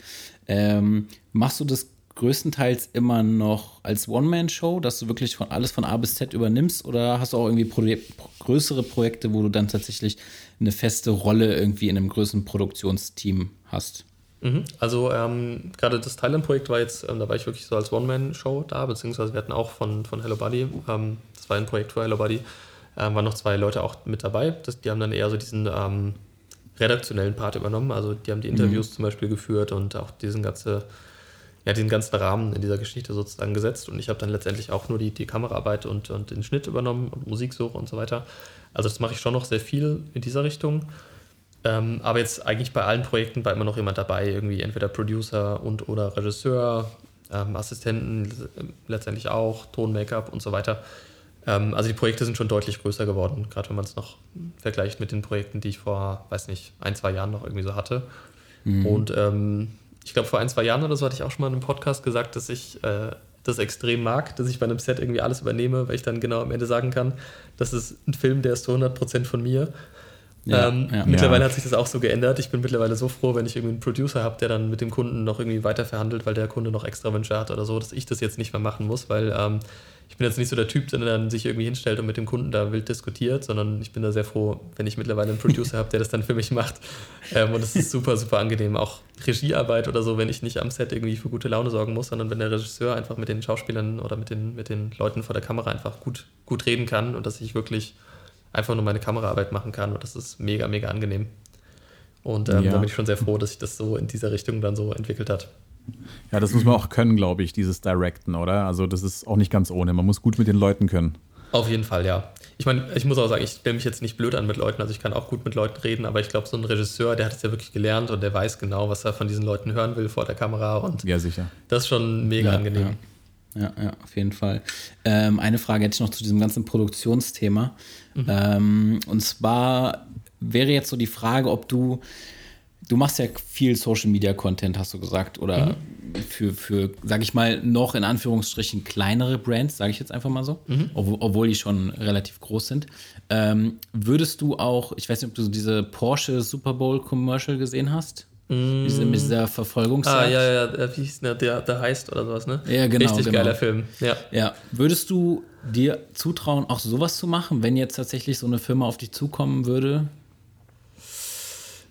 ähm, machst du das größtenteils immer noch als One-Man-Show, dass du wirklich von alles von A bis Z übernimmst oder hast du auch irgendwie Pro größere Projekte, wo du dann tatsächlich eine feste Rolle irgendwie in einem größeren Produktionsteam hast? Mhm. Also ähm, gerade das Thailand-Projekt war jetzt, ähm, da war ich wirklich so als One-Man-Show da, beziehungsweise wir hatten auch von, von Hello Buddy, ähm, das war ein Projekt für Hello Buddy, ähm, waren noch zwei Leute auch mit dabei. Das, die haben dann eher so diesen ähm, redaktionellen Part übernommen. Also die haben die Interviews mhm. zum Beispiel geführt und auch diesen ganze, ja, den ganzen Rahmen in dieser Geschichte sozusagen gesetzt. Und ich habe dann letztendlich auch nur die, die Kameraarbeit und, und den Schnitt übernommen und Musiksuche und so weiter. Also das mache ich schon noch sehr viel in dieser Richtung. Ähm, aber jetzt eigentlich bei allen Projekten war immer noch jemand dabei, irgendwie entweder Producer und oder Regisseur, ähm, Assistenten letztendlich auch, Ton-Make-up und so weiter. Ähm, also die Projekte sind schon deutlich größer geworden, gerade wenn man es noch vergleicht mit den Projekten, die ich vor, weiß nicht, ein, zwei Jahren noch irgendwie so hatte. Mhm. Und ähm, ich glaube, vor ein, zwei Jahren oder so hatte ich auch schon mal in einem Podcast gesagt, dass ich äh, das extrem mag, dass ich bei einem Set irgendwie alles übernehme, weil ich dann genau am Ende sagen kann, das ist ein Film, der ist zu 100% von mir. Ja, ähm, ja, mittlerweile ja. hat sich das auch so geändert. Ich bin mittlerweile so froh, wenn ich irgendwie einen Producer habe, der dann mit dem Kunden noch irgendwie weiter verhandelt, weil der Kunde noch extra Wünsche hat oder so, dass ich das jetzt nicht mehr machen muss, weil ähm, ich bin jetzt nicht so der Typ, der dann sich irgendwie hinstellt und mit dem Kunden da wild diskutiert, sondern ich bin da sehr froh, wenn ich mittlerweile einen Producer habe, der das dann für mich macht. Ähm, und es ist super, super angenehm. Auch Regiearbeit oder so, wenn ich nicht am Set irgendwie für gute Laune sorgen muss, sondern wenn der Regisseur einfach mit den Schauspielern oder mit den, mit den Leuten vor der Kamera einfach gut, gut reden kann und dass ich wirklich einfach nur meine Kameraarbeit machen kann und das ist mega, mega angenehm. Und ähm, ja. da bin ich schon sehr froh, dass sich das so in dieser Richtung dann so entwickelt hat. Ja, das muss man auch können, glaube ich, dieses Directen, oder? Also das ist auch nicht ganz ohne. Man muss gut mit den Leuten können. Auf jeden Fall, ja. Ich meine, ich muss auch sagen, ich stelle mich jetzt nicht blöd an mit Leuten, also ich kann auch gut mit Leuten reden, aber ich glaube, so ein Regisseur, der hat es ja wirklich gelernt und der weiß genau, was er von diesen Leuten hören will vor der Kamera und ja, sicher. das ist schon mega ja, angenehm. Ja. Ja, ja, auf jeden Fall. Ähm, eine Frage hätte ich noch zu diesem ganzen Produktionsthema. Mhm. Ähm, und zwar wäre jetzt so die Frage, ob du, du machst ja viel Social Media Content, hast du gesagt, oder mhm. für, für, sag ich mal, noch in Anführungsstrichen kleinere Brands, sage ich jetzt einfach mal so, mhm. obwohl, obwohl, die schon relativ groß sind. Ähm, würdest du auch, ich weiß nicht, ob du diese Porsche Super Bowl Commercial gesehen hast? Mm. Diese, mit dieser Verfolgungsjagd. Ah, ja, ja, wie hieß der, der, der heißt oder sowas, ne? Ja, genau. Richtig genau. geiler Film, ja. Ja, würdest du dir zutrauen, auch sowas zu machen, wenn jetzt tatsächlich so eine Firma auf dich zukommen würde?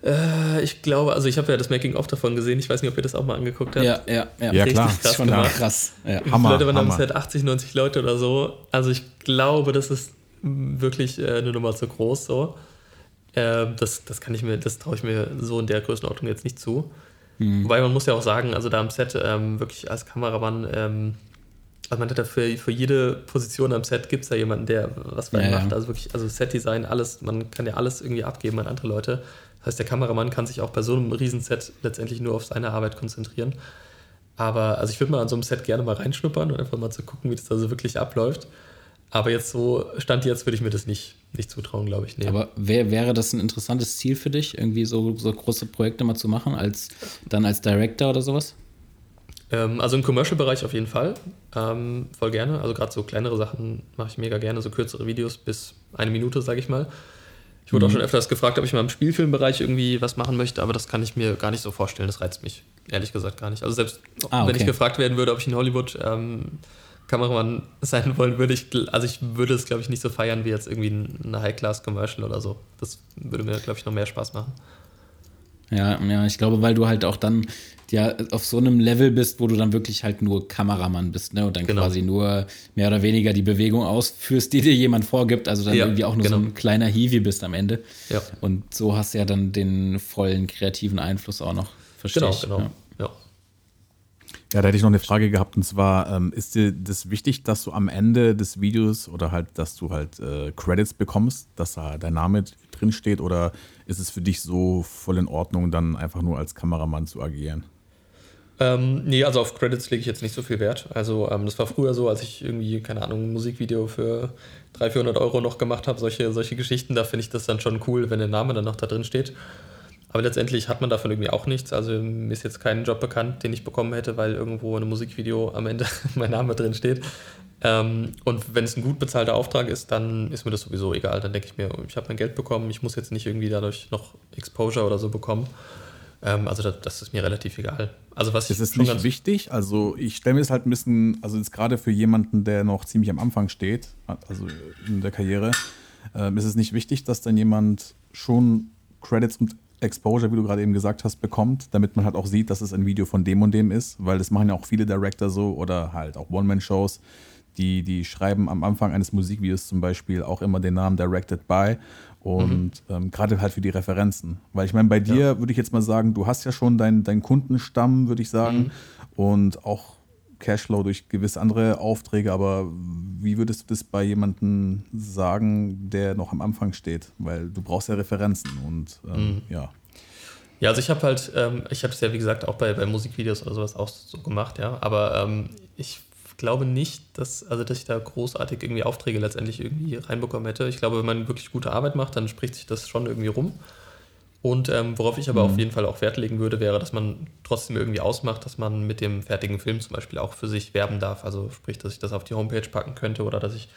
Äh, ich glaube, also ich habe ja das Making-of davon gesehen, ich weiß nicht, ob ihr das auch mal angeguckt habt. Ja, ja, ja. Ja, klar. Krass schon gemacht. krass. Ja. Hammer, Leute waren Hammer. am Set 80, 90 Leute oder so. Also ich glaube, das ist wirklich äh, eine Nummer zu groß so. Äh, das, das kann ich mir, das traue ich mir so in der Größenordnung jetzt nicht zu. Mhm. Wobei man muss ja auch sagen, also da am Set ähm, wirklich als Kameramann, ähm, also man hat ja für, für jede Position am Set gibt es ja jemanden, der was einen Ja, macht. ja. Also wirklich, also Setdesign, alles, man kann ja alles irgendwie abgeben an andere Leute. Das heißt, der Kameramann kann sich auch bei so einem Riesenset letztendlich nur auf seine Arbeit konzentrieren. Aber also ich würde mal an so einem Set gerne mal reinschnuppern und einfach mal zu gucken, wie das da so wirklich abläuft. Aber jetzt so, Stand jetzt würde ich mir das nicht, nicht zutrauen, glaube ich. Nee. Aber wär, wäre das ein interessantes Ziel für dich, irgendwie so, so große Projekte mal zu machen, als dann als Director oder sowas? Ähm, also im Commercial-Bereich auf jeden Fall. Ähm, voll gerne. Also gerade so kleinere Sachen mache ich mega gerne, so kürzere Videos bis eine Minute, sage ich mal. Ich wurde mhm. auch schon öfters gefragt, ob ich mal im Spielfilmbereich irgendwie was machen möchte, aber das kann ich mir gar nicht so vorstellen. Das reizt mich ehrlich gesagt gar nicht. Also selbst ah, okay. wenn ich gefragt werden würde, ob ich in Hollywood ähm, Kameramann sein wollen würde, ich, also ich würde es, glaube ich, nicht so feiern wie jetzt irgendwie eine High-Class-Commercial oder so. Das würde mir, glaube ich, noch mehr Spaß machen. Ja, ja, ich glaube, weil du halt auch dann ja auf so einem Level bist, wo du dann wirklich halt nur Kameramann bist, ne? Und dann genau. quasi nur mehr oder weniger die Bewegung ausführst, die dir jemand vorgibt, also dann ja, irgendwie auch nur genau. so ein kleiner Hiwi bist am Ende. Ja. Und so hast du ja dann den vollen kreativen Einfluss auch noch. Verstehe genau, ich. genau. Ja. Ja, da hätte ich noch eine Frage gehabt und zwar, ähm, ist dir das wichtig, dass du am Ende des Videos oder halt, dass du halt äh, Credits bekommst, dass da dein Name drin steht oder ist es für dich so voll in Ordnung, dann einfach nur als Kameramann zu agieren? Ähm, nee, also auf Credits lege ich jetzt nicht so viel Wert. Also ähm, das war früher so, als ich irgendwie, keine Ahnung, ein Musikvideo für 300, 400 Euro noch gemacht habe, solche, solche Geschichten, da finde ich das dann schon cool, wenn der Name dann noch da drin steht. Aber letztendlich hat man davon irgendwie auch nichts. Also mir ist jetzt kein Job bekannt, den ich bekommen hätte, weil irgendwo in einem Musikvideo am Ende mein Name drin steht. Ähm, und wenn es ein gut bezahlter Auftrag ist, dann ist mir das sowieso egal. Dann denke ich mir, ich habe mein Geld bekommen, ich muss jetzt nicht irgendwie dadurch noch Exposure oder so bekommen. Ähm, also das, das, ist mir relativ egal. Also was ist es nicht wichtig? Also ich stelle mir es halt ein bisschen, also jetzt gerade für jemanden, der noch ziemlich am Anfang steht, also in der Karriere, äh, ist es nicht wichtig, dass dann jemand schon Credits und Exposure, wie du gerade eben gesagt hast, bekommt, damit man halt auch sieht, dass es ein Video von dem und dem ist, weil das machen ja auch viele Director so oder halt auch One-Man-Shows, die, die schreiben am Anfang eines Musikvideos zum Beispiel auch immer den Namen Directed by und mhm. ähm, gerade halt für die Referenzen. Weil ich meine, bei dir ja. würde ich jetzt mal sagen, du hast ja schon deinen dein Kundenstamm, würde ich sagen, mhm. und auch Cashflow durch gewisse andere Aufträge, aber wie würdest du das bei jemandem sagen, der noch am Anfang steht? Weil du brauchst ja Referenzen und ähm, mhm. ja. Ja, also ich habe halt, ähm, ich habe es ja wie gesagt auch bei, bei Musikvideos oder sowas auch so gemacht, ja, aber ähm, ich glaube nicht, dass, also dass ich da großartig irgendwie Aufträge letztendlich irgendwie reinbekommen hätte. Ich glaube, wenn man wirklich gute Arbeit macht, dann spricht sich das schon irgendwie rum. Und ähm, worauf ich aber mhm. auf jeden Fall auch Wert legen würde, wäre, dass man trotzdem irgendwie ausmacht, dass man mit dem fertigen Film zum Beispiel auch für sich werben darf. Also sprich, dass ich das auf die Homepage packen könnte oder dass ich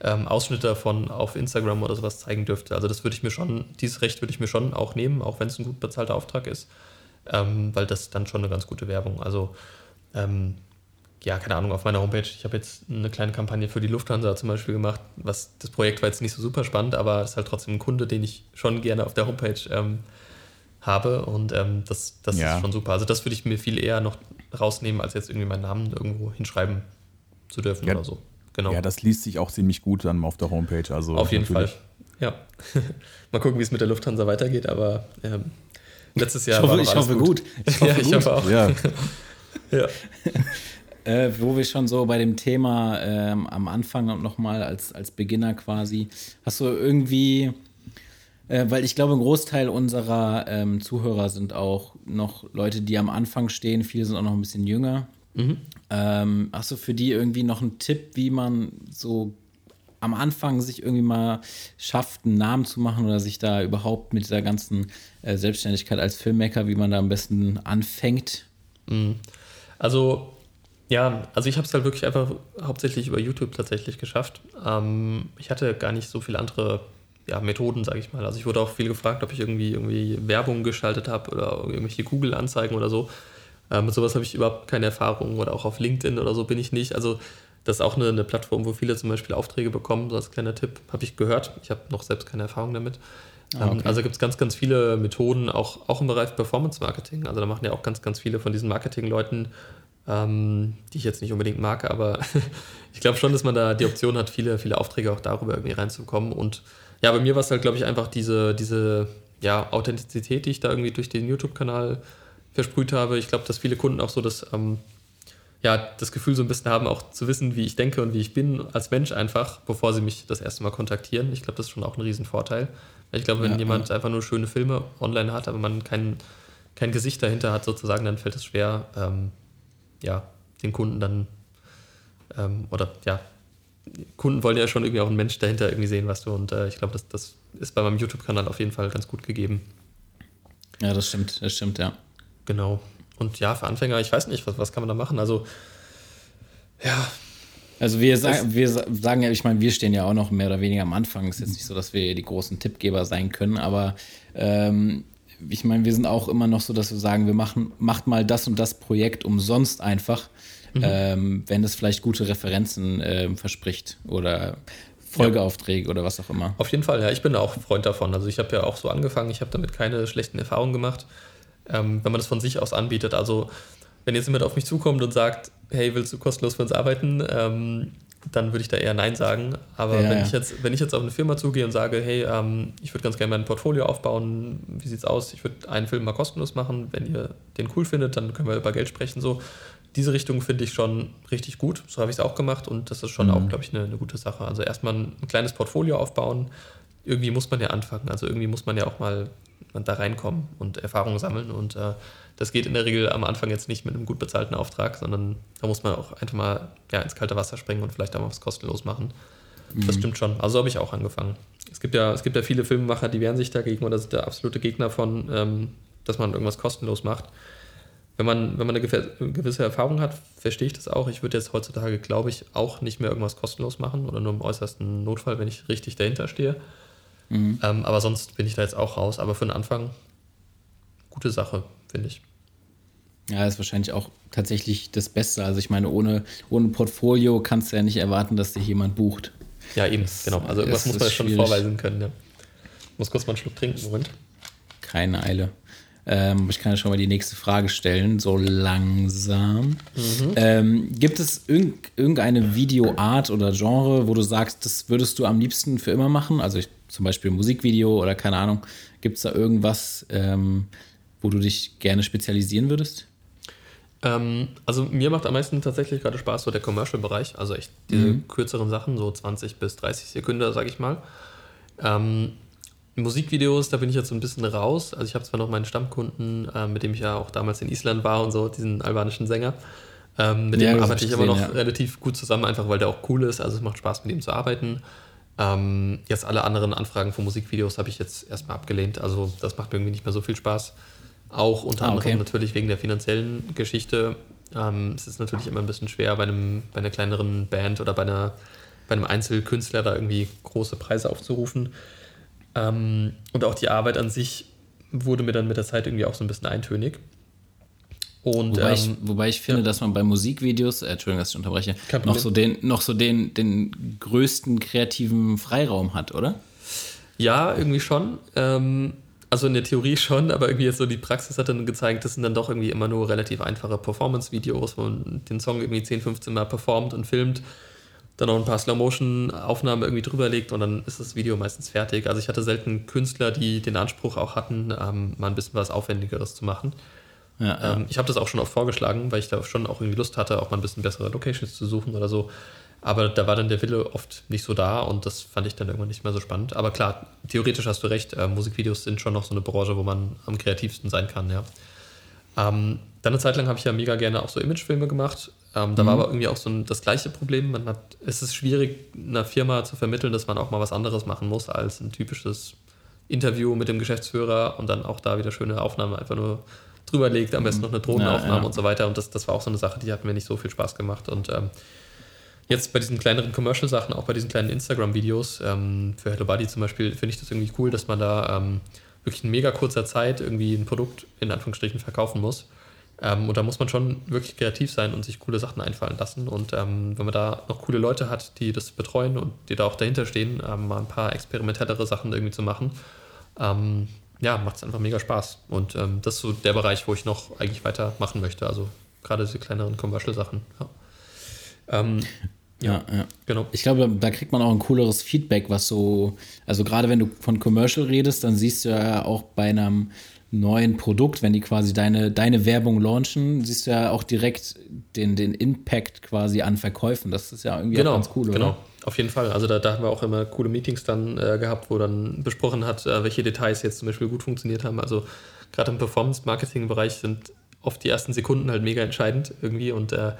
ähm, Ausschnitte davon auf Instagram oder sowas zeigen dürfte. Also das würde ich mir schon, dieses Recht würde ich mir schon auch nehmen, auch wenn es ein gut bezahlter Auftrag ist, ähm, weil das dann schon eine ganz gute Werbung. Also ähm, ja, keine Ahnung, auf meiner Homepage, ich habe jetzt eine kleine Kampagne für die Lufthansa zum Beispiel gemacht, was das Projekt war jetzt nicht so super spannend, aber es ist halt trotzdem ein Kunde, den ich schon gerne auf der Homepage ähm, habe und ähm, das, das ja. ist schon super. Also das würde ich mir viel eher noch rausnehmen, als jetzt irgendwie meinen Namen irgendwo hinschreiben zu dürfen ja. oder so. Genau. Ja, das liest sich auch ziemlich gut dann auf der Homepage. Also auf jeden Fall. Ja. Mal gucken, wie es mit der Lufthansa weitergeht, aber ähm, letztes Jahr ich hoffe, war ich hoffe gut. gut. Ich hoffe, ja, ich hoffe auch. Ja. ja. Äh, wo wir schon so bei dem Thema ähm, am Anfang nochmal als, als Beginner quasi, hast du irgendwie, äh, weil ich glaube, ein Großteil unserer ähm, Zuhörer sind auch noch Leute, die am Anfang stehen, viele sind auch noch ein bisschen jünger. Mhm. Ähm, hast du für die irgendwie noch einen Tipp, wie man so am Anfang sich irgendwie mal schafft, einen Namen zu machen oder sich da überhaupt mit dieser ganzen äh, Selbstständigkeit als Filmmaker, wie man da am besten anfängt? Mhm. Also ja, also ich habe es halt wirklich einfach hauptsächlich über YouTube tatsächlich geschafft. Ähm, ich hatte gar nicht so viele andere ja, Methoden, sage ich mal. Also ich wurde auch viel gefragt, ob ich irgendwie, irgendwie Werbung geschaltet habe oder irgendwelche Google-Anzeigen oder so. Ähm, mit sowas habe ich überhaupt keine Erfahrung oder auch auf LinkedIn oder so bin ich nicht. Also das ist auch eine, eine Plattform, wo viele zum Beispiel Aufträge bekommen, so als kleiner Tipp, habe ich gehört. Ich habe noch selbst keine Erfahrung damit. Ah, ähm, okay. Also gibt es ganz, ganz viele Methoden, auch, auch im Bereich Performance Marketing. Also da machen ja auch ganz, ganz viele von diesen Marketing-Leuten ähm, die ich jetzt nicht unbedingt mag, aber ich glaube schon, dass man da die Option hat, viele, viele Aufträge auch darüber irgendwie reinzukommen. Und ja, bei mir war es halt, glaube ich, einfach diese, diese ja, Authentizität, die ich da irgendwie durch den YouTube-Kanal versprüht habe. Ich glaube, dass viele Kunden auch so das, ähm, ja, das Gefühl so ein bisschen haben, auch zu wissen, wie ich denke und wie ich bin als Mensch einfach, bevor sie mich das erste Mal kontaktieren. Ich glaube, das ist schon auch ein Riesenvorteil. Ich glaube, wenn ja, jemand ja. einfach nur schöne Filme online hat, aber man kein, kein Gesicht dahinter hat, sozusagen, dann fällt es schwer, ähm, ja, den Kunden dann, ähm, oder ja, Kunden wollen ja schon irgendwie auch einen Mensch dahinter irgendwie sehen, weißt du, und äh, ich glaube, das, das ist bei meinem YouTube-Kanal auf jeden Fall ganz gut gegeben. Ja, das stimmt, das stimmt, ja. Genau. Und ja, für Anfänger, ich weiß nicht, was, was kann man da machen? Also, ja, Also wir, sagen, wir sagen ja, ich meine, wir stehen ja auch noch mehr oder weniger am Anfang. Es ist jetzt nicht so, dass wir die großen Tippgeber sein können, aber ähm, ich meine, wir sind auch immer noch so, dass wir sagen, wir machen, macht mal das und das Projekt umsonst einfach, mhm. ähm, wenn es vielleicht gute Referenzen äh, verspricht oder Folgeaufträge ja. oder was auch immer. Auf jeden Fall, ja, ich bin auch Freund davon. Also ich habe ja auch so angefangen, ich habe damit keine schlechten Erfahrungen gemacht, ähm, wenn man das von sich aus anbietet. Also wenn jetzt jemand auf mich zukommt und sagt, hey, willst du kostenlos für uns arbeiten? Ähm, dann würde ich da eher Nein sagen. Aber ja, wenn, ja. Ich jetzt, wenn ich jetzt auf eine Firma zugehe und sage, hey, ähm, ich würde ganz gerne mein Portfolio aufbauen, wie sieht's aus? Ich würde einen Film mal kostenlos machen. Wenn ihr den cool findet, dann können wir über Geld sprechen. So, diese Richtung finde ich schon richtig gut. So habe ich es auch gemacht und das ist schon mhm. auch, glaube ich, eine, eine, gute Sache. Also erstmal ein, ein kleines Portfolio aufbauen. Irgendwie muss man ja anfangen. Also irgendwie muss man ja auch mal da reinkommen und Erfahrungen sammeln und äh, das geht in der Regel am Anfang jetzt nicht mit einem gut bezahlten Auftrag, sondern da muss man auch einfach mal ja, ins kalte Wasser springen und vielleicht auch mal was kostenlos machen. Mhm. Das stimmt schon. Also habe ich auch angefangen. Es gibt ja, es gibt ja viele Filmemacher, die wehren sich dagegen oder sind der absolute Gegner von, ähm, dass man irgendwas kostenlos macht. Wenn man, wenn man eine gewisse Erfahrung hat, verstehe ich das auch. Ich würde jetzt heutzutage, glaube ich, auch nicht mehr irgendwas kostenlos machen oder nur im äußersten Notfall, wenn ich richtig dahinter stehe. Mhm. Ähm, aber sonst bin ich da jetzt auch raus. Aber für den Anfang, gute Sache finde ich. Ja, ist wahrscheinlich auch tatsächlich das Beste. Also ich meine, ohne, ohne Portfolio kannst du ja nicht erwarten, dass dich jemand bucht. Ja, eben, das, genau. Also irgendwas muss man schon vorweisen können. Ja. Muss kurz mal einen Schluck trinken, Moment. Keine Eile. Ähm, ich kann ja schon mal die nächste Frage stellen, so langsam. Mhm. Ähm, gibt es irg irgendeine Videoart oder Genre, wo du sagst, das würdest du am liebsten für immer machen? Also ich, zum Beispiel Musikvideo oder keine Ahnung. Gibt es da irgendwas, ähm, wo du dich gerne spezialisieren würdest? Ähm, also mir macht am meisten tatsächlich gerade Spaß so der Commercial-Bereich, also echt diese mhm. kürzeren Sachen, so 20 bis 30 Sekunden, sag ich mal. Ähm, Musikvideos, da bin ich jetzt so ein bisschen raus. Also ich habe zwar noch meinen Stammkunden, äh, mit dem ich ja auch damals in Island war und so, diesen albanischen Sänger. Ähm, mit ja, dem arbeite ich immer noch ja. relativ gut zusammen, einfach weil der auch cool ist. Also es macht Spaß, mit ihm zu arbeiten. Ähm, jetzt alle anderen Anfragen von Musikvideos habe ich jetzt erstmal abgelehnt. Also das macht mir irgendwie nicht mehr so viel Spaß. Auch unter ah, anderem okay. natürlich wegen der finanziellen Geschichte. Ähm, es ist natürlich immer ein bisschen schwer, bei, einem, bei einer kleineren Band oder bei, einer, bei einem Einzelkünstler da irgendwie große Preise aufzurufen. Ähm, und auch die Arbeit an sich wurde mir dann mit der Zeit irgendwie auch so ein bisschen eintönig. Und, wobei, ähm, ich, wobei ich finde, ja. dass man bei Musikvideos, äh, Entschuldigung, dass ich unterbreche, noch so den, noch so den, den größten kreativen Freiraum hat, oder? Ja, irgendwie schon. Ähm, also in der Theorie schon, aber irgendwie jetzt so die Praxis hat dann gezeigt, das sind dann doch irgendwie immer nur relativ einfache Performance-Videos, wo man den Song irgendwie 10, 15 Mal performt und filmt, dann noch ein paar Slow-Motion-Aufnahmen irgendwie drüber legt und dann ist das Video meistens fertig. Also ich hatte selten Künstler, die den Anspruch auch hatten, ähm, mal ein bisschen was Aufwendigeres zu machen. Ja, ja. Ähm, ich habe das auch schon oft vorgeschlagen, weil ich da schon auch irgendwie Lust hatte, auch mal ein bisschen bessere Locations zu suchen oder so. Aber da war dann der Wille oft nicht so da und das fand ich dann irgendwann nicht mehr so spannend. Aber klar, theoretisch hast du recht, äh, Musikvideos sind schon noch so eine Branche, wo man am kreativsten sein kann, ja. Ähm, dann eine Zeit lang habe ich ja mega gerne auch so Imagefilme gemacht. Ähm, da mhm. war aber irgendwie auch so ein, das gleiche Problem. Man hat, es ist schwierig, einer Firma zu vermitteln, dass man auch mal was anderes machen muss als ein typisches Interview mit dem Geschäftsführer und dann auch da wieder schöne Aufnahmen einfach nur drüber legt, am besten noch eine Drohnenaufnahme ja, ja. und so weiter. Und das, das war auch so eine Sache, die hat mir nicht so viel Spaß gemacht. Und ähm, jetzt bei diesen kleineren Commercial-Sachen, auch bei diesen kleinen Instagram-Videos, ähm, für Hello Buddy zum Beispiel, finde ich das irgendwie cool, dass man da ähm, wirklich in mega kurzer Zeit irgendwie ein Produkt in Anführungsstrichen verkaufen muss. Ähm, und da muss man schon wirklich kreativ sein und sich coole Sachen einfallen lassen. Und ähm, wenn man da noch coole Leute hat, die das betreuen und die da auch dahinter stehen, ähm, mal ein paar experimentellere Sachen irgendwie zu machen, ähm, ja, macht es einfach mega Spaß. Und das ist so der Bereich, wo ich noch eigentlich weitermachen möchte. Also gerade diese kleineren Commercial-Sachen. Ja. Ähm, ja, ja, genau. Ich glaube, da kriegt man auch ein cooleres Feedback, was so, also gerade wenn du von Commercial redest, dann siehst du ja auch bei einem neuen Produkt, wenn die quasi deine, deine Werbung launchen, siehst du ja auch direkt den, den Impact quasi an Verkäufen. Das ist ja irgendwie genau, ganz cool, genau. Oder? Auf jeden Fall. Also da, da, haben wir auch immer coole Meetings dann äh, gehabt, wo dann besprochen hat, äh, welche Details jetzt zum Beispiel gut funktioniert haben. Also gerade im Performance-Marketing-Bereich sind oft die ersten Sekunden halt mega entscheidend irgendwie und äh,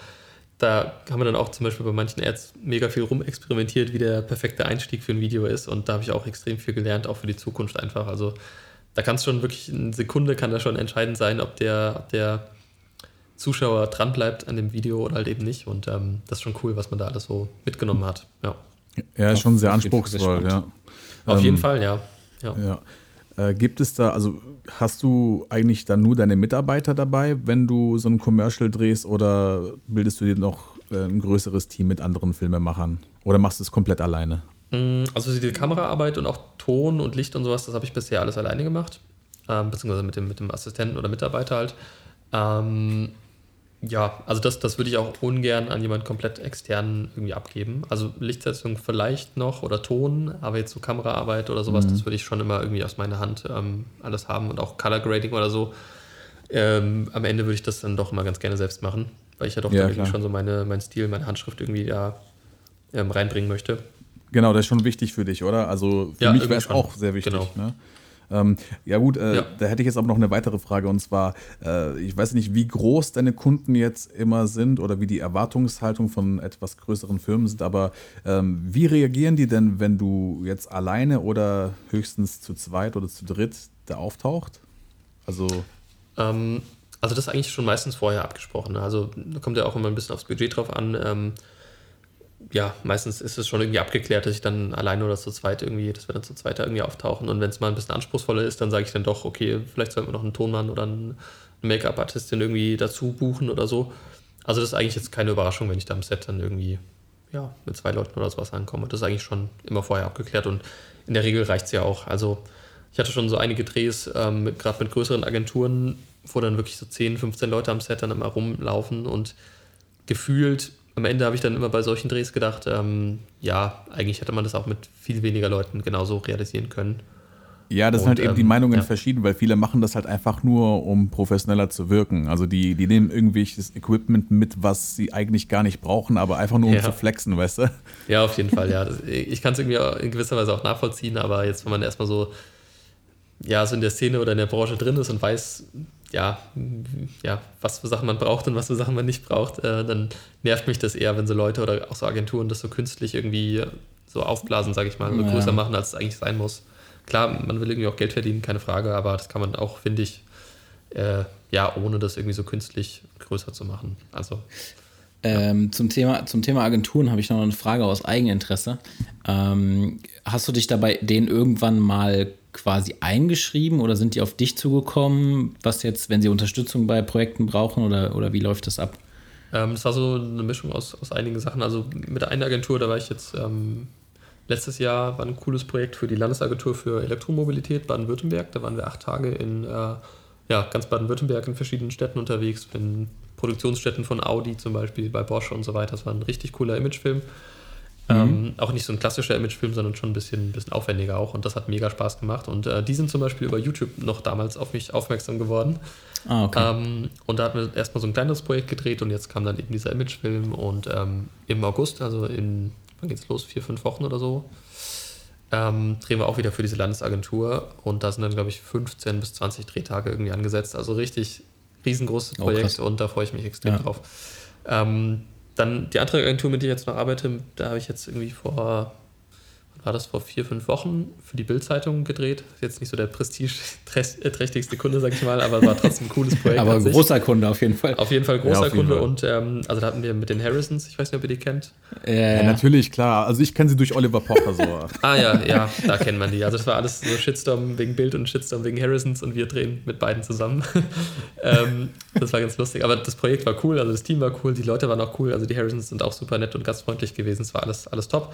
da haben wir dann auch zum Beispiel bei manchen Ads mega viel rumexperimentiert, wie der perfekte Einstieg für ein Video ist. Und da habe ich auch extrem viel gelernt, auch für die Zukunft einfach. Also da kann es schon wirklich, eine Sekunde kann da schon entscheidend sein, ob der, ob der Zuschauer dranbleibt an dem Video oder halt eben nicht. Und ähm, das ist schon cool, was man da alles so mitgenommen hat. Ja, ja ist schon sehr anspruchsvoll, ja. Auf jeden ähm, Fall, ja. ja. ja. Äh, gibt es da, also hast du eigentlich dann nur deine Mitarbeiter dabei, wenn du so ein Commercial drehst oder bildest du dir noch äh, ein größeres Team mit anderen Filmemachern? Oder machst du es komplett alleine? Mm, also die Kameraarbeit und auch Ton und Licht und sowas, das habe ich bisher alles alleine gemacht. Ähm, beziehungsweise mit dem, mit dem Assistenten oder Mitarbeiter halt. Ähm, ja, also das, das würde ich auch ungern an jemand komplett externen irgendwie abgeben. Also Lichtsetzung vielleicht noch oder Ton, aber jetzt so Kameraarbeit oder sowas, mhm. das würde ich schon immer irgendwie aus meiner Hand ähm, alles haben und auch Color Grading oder so. Ähm, am Ende würde ich das dann doch immer ganz gerne selbst machen, weil ich ja doch ja, schon so meine, mein Stil, meine Handschrift irgendwie da ähm, reinbringen möchte. Genau, das ist schon wichtig für dich, oder? Also für ja, mich wäre es auch sehr wichtig. Genau. Ne? Ähm, ja gut, äh, ja. da hätte ich jetzt aber noch eine weitere Frage und zwar, äh, ich weiß nicht, wie groß deine Kunden jetzt immer sind oder wie die Erwartungshaltung von etwas größeren Firmen sind, aber ähm, wie reagieren die denn, wenn du jetzt alleine oder höchstens zu zweit oder zu dritt da auftaucht? Also ähm, also das ist eigentlich schon meistens vorher abgesprochen. Ne? Also da kommt ja auch immer ein bisschen aufs Budget drauf an. Ja, meistens ist es schon irgendwie abgeklärt, dass ich dann alleine oder zu zweit irgendwie, dass wir dann zu zweit irgendwie auftauchen. Und wenn es mal ein bisschen anspruchsvoller ist, dann sage ich dann doch, okay, vielleicht sollten wir noch einen Tonmann oder eine Make-up-Artistin irgendwie dazu buchen oder so. Also das ist eigentlich jetzt keine Überraschung, wenn ich da am Set dann irgendwie ja, mit zwei Leuten oder sowas ankomme. Das ist eigentlich schon immer vorher abgeklärt und in der Regel reicht es ja auch. Also ich hatte schon so einige Drehs, ähm, gerade mit größeren Agenturen, wo dann wirklich so 10, 15 Leute am Set dann immer rumlaufen und gefühlt am Ende habe ich dann immer bei solchen Drehs gedacht, ähm, ja, eigentlich hätte man das auch mit viel weniger Leuten genauso realisieren können. Ja, das und, sind halt eben ähm, die Meinungen ja. verschieden, weil viele machen das halt einfach nur, um professioneller zu wirken. Also die, die nehmen irgendwelches Equipment mit, was sie eigentlich gar nicht brauchen, aber einfach nur um ja. zu flexen, weißt du? Ja, auf jeden Fall, ja. Ich kann es irgendwie in gewisser Weise auch nachvollziehen, aber jetzt, wenn man erstmal so, ja, so in der Szene oder in der Branche drin ist und weiß, ja, ja, was für Sachen man braucht und was für Sachen man nicht braucht, äh, dann nervt mich das eher, wenn so Leute oder auch so Agenturen das so künstlich irgendwie so aufblasen, sage ich mal, so ja. größer machen, als es eigentlich sein muss. Klar, man will irgendwie auch Geld verdienen, keine Frage, aber das kann man auch, finde ich, äh, ja, ohne das irgendwie so künstlich größer zu machen. Also. Ähm, zum, Thema, zum Thema Agenturen habe ich noch eine Frage aus Eigeninteresse. Ähm, hast du dich dabei denen irgendwann mal quasi eingeschrieben oder sind die auf dich zugekommen, was jetzt, wenn sie Unterstützung bei Projekten brauchen oder, oder wie läuft das ab? Ähm, es war so eine Mischung aus, aus einigen Sachen. Also mit der einen Agentur, da war ich jetzt ähm, letztes Jahr, war ein cooles Projekt für die Landesagentur für Elektromobilität Baden-Württemberg. Da waren wir acht Tage in äh, ja, ganz Baden-Württemberg in verschiedenen Städten unterwegs, in Produktionsstätten von Audi zum Beispiel, bei Bosch und so weiter. Das war ein richtig cooler Imagefilm. Mhm. Ähm, auch nicht so ein klassischer Imagefilm, sondern schon ein bisschen, ein bisschen aufwendiger auch. Und das hat mega Spaß gemacht. Und äh, die sind zum Beispiel über YouTube noch damals auf mich aufmerksam geworden. Ah, okay. Ähm, und da hatten wir erstmal so ein kleines Projekt gedreht und jetzt kam dann eben dieser Imagefilm. Und ähm, im August, also in, wann geht's los? Vier, fünf Wochen oder so, ähm, drehen wir auch wieder für diese Landesagentur. Und da sind dann, glaube ich, 15 bis 20 Drehtage irgendwie angesetzt. Also richtig riesengroßes oh, Projekt oh, und da freue ich mich extrem ja. drauf. Ähm, dann die andere mit der ich jetzt noch arbeite, da habe ich jetzt irgendwie vor war das vor vier, fünf Wochen für die Bildzeitung gedreht. Jetzt nicht so der prestigeträchtigste Kunde, sag ich mal, aber war trotzdem ein cooles Projekt. aber ein großer Kunde auf jeden Fall. Auf jeden Fall großer ja, Kunde. Fall. Und ähm, also da hatten wir mit den Harrisons, ich weiß nicht, ob ihr die kennt. Ja, ja natürlich, klar. Also ich kenne sie durch Oliver Pocher so. ah ja, ja, da kennt man die. Also das war alles so Shitstorm wegen Bild und Shitstorm wegen Harrisons und wir drehen mit beiden zusammen. ähm, das war ganz lustig. Aber das Projekt war cool, also das Team war cool, die Leute waren auch cool. Also die Harrisons sind auch super nett und gastfreundlich gewesen. Es war alles, alles top.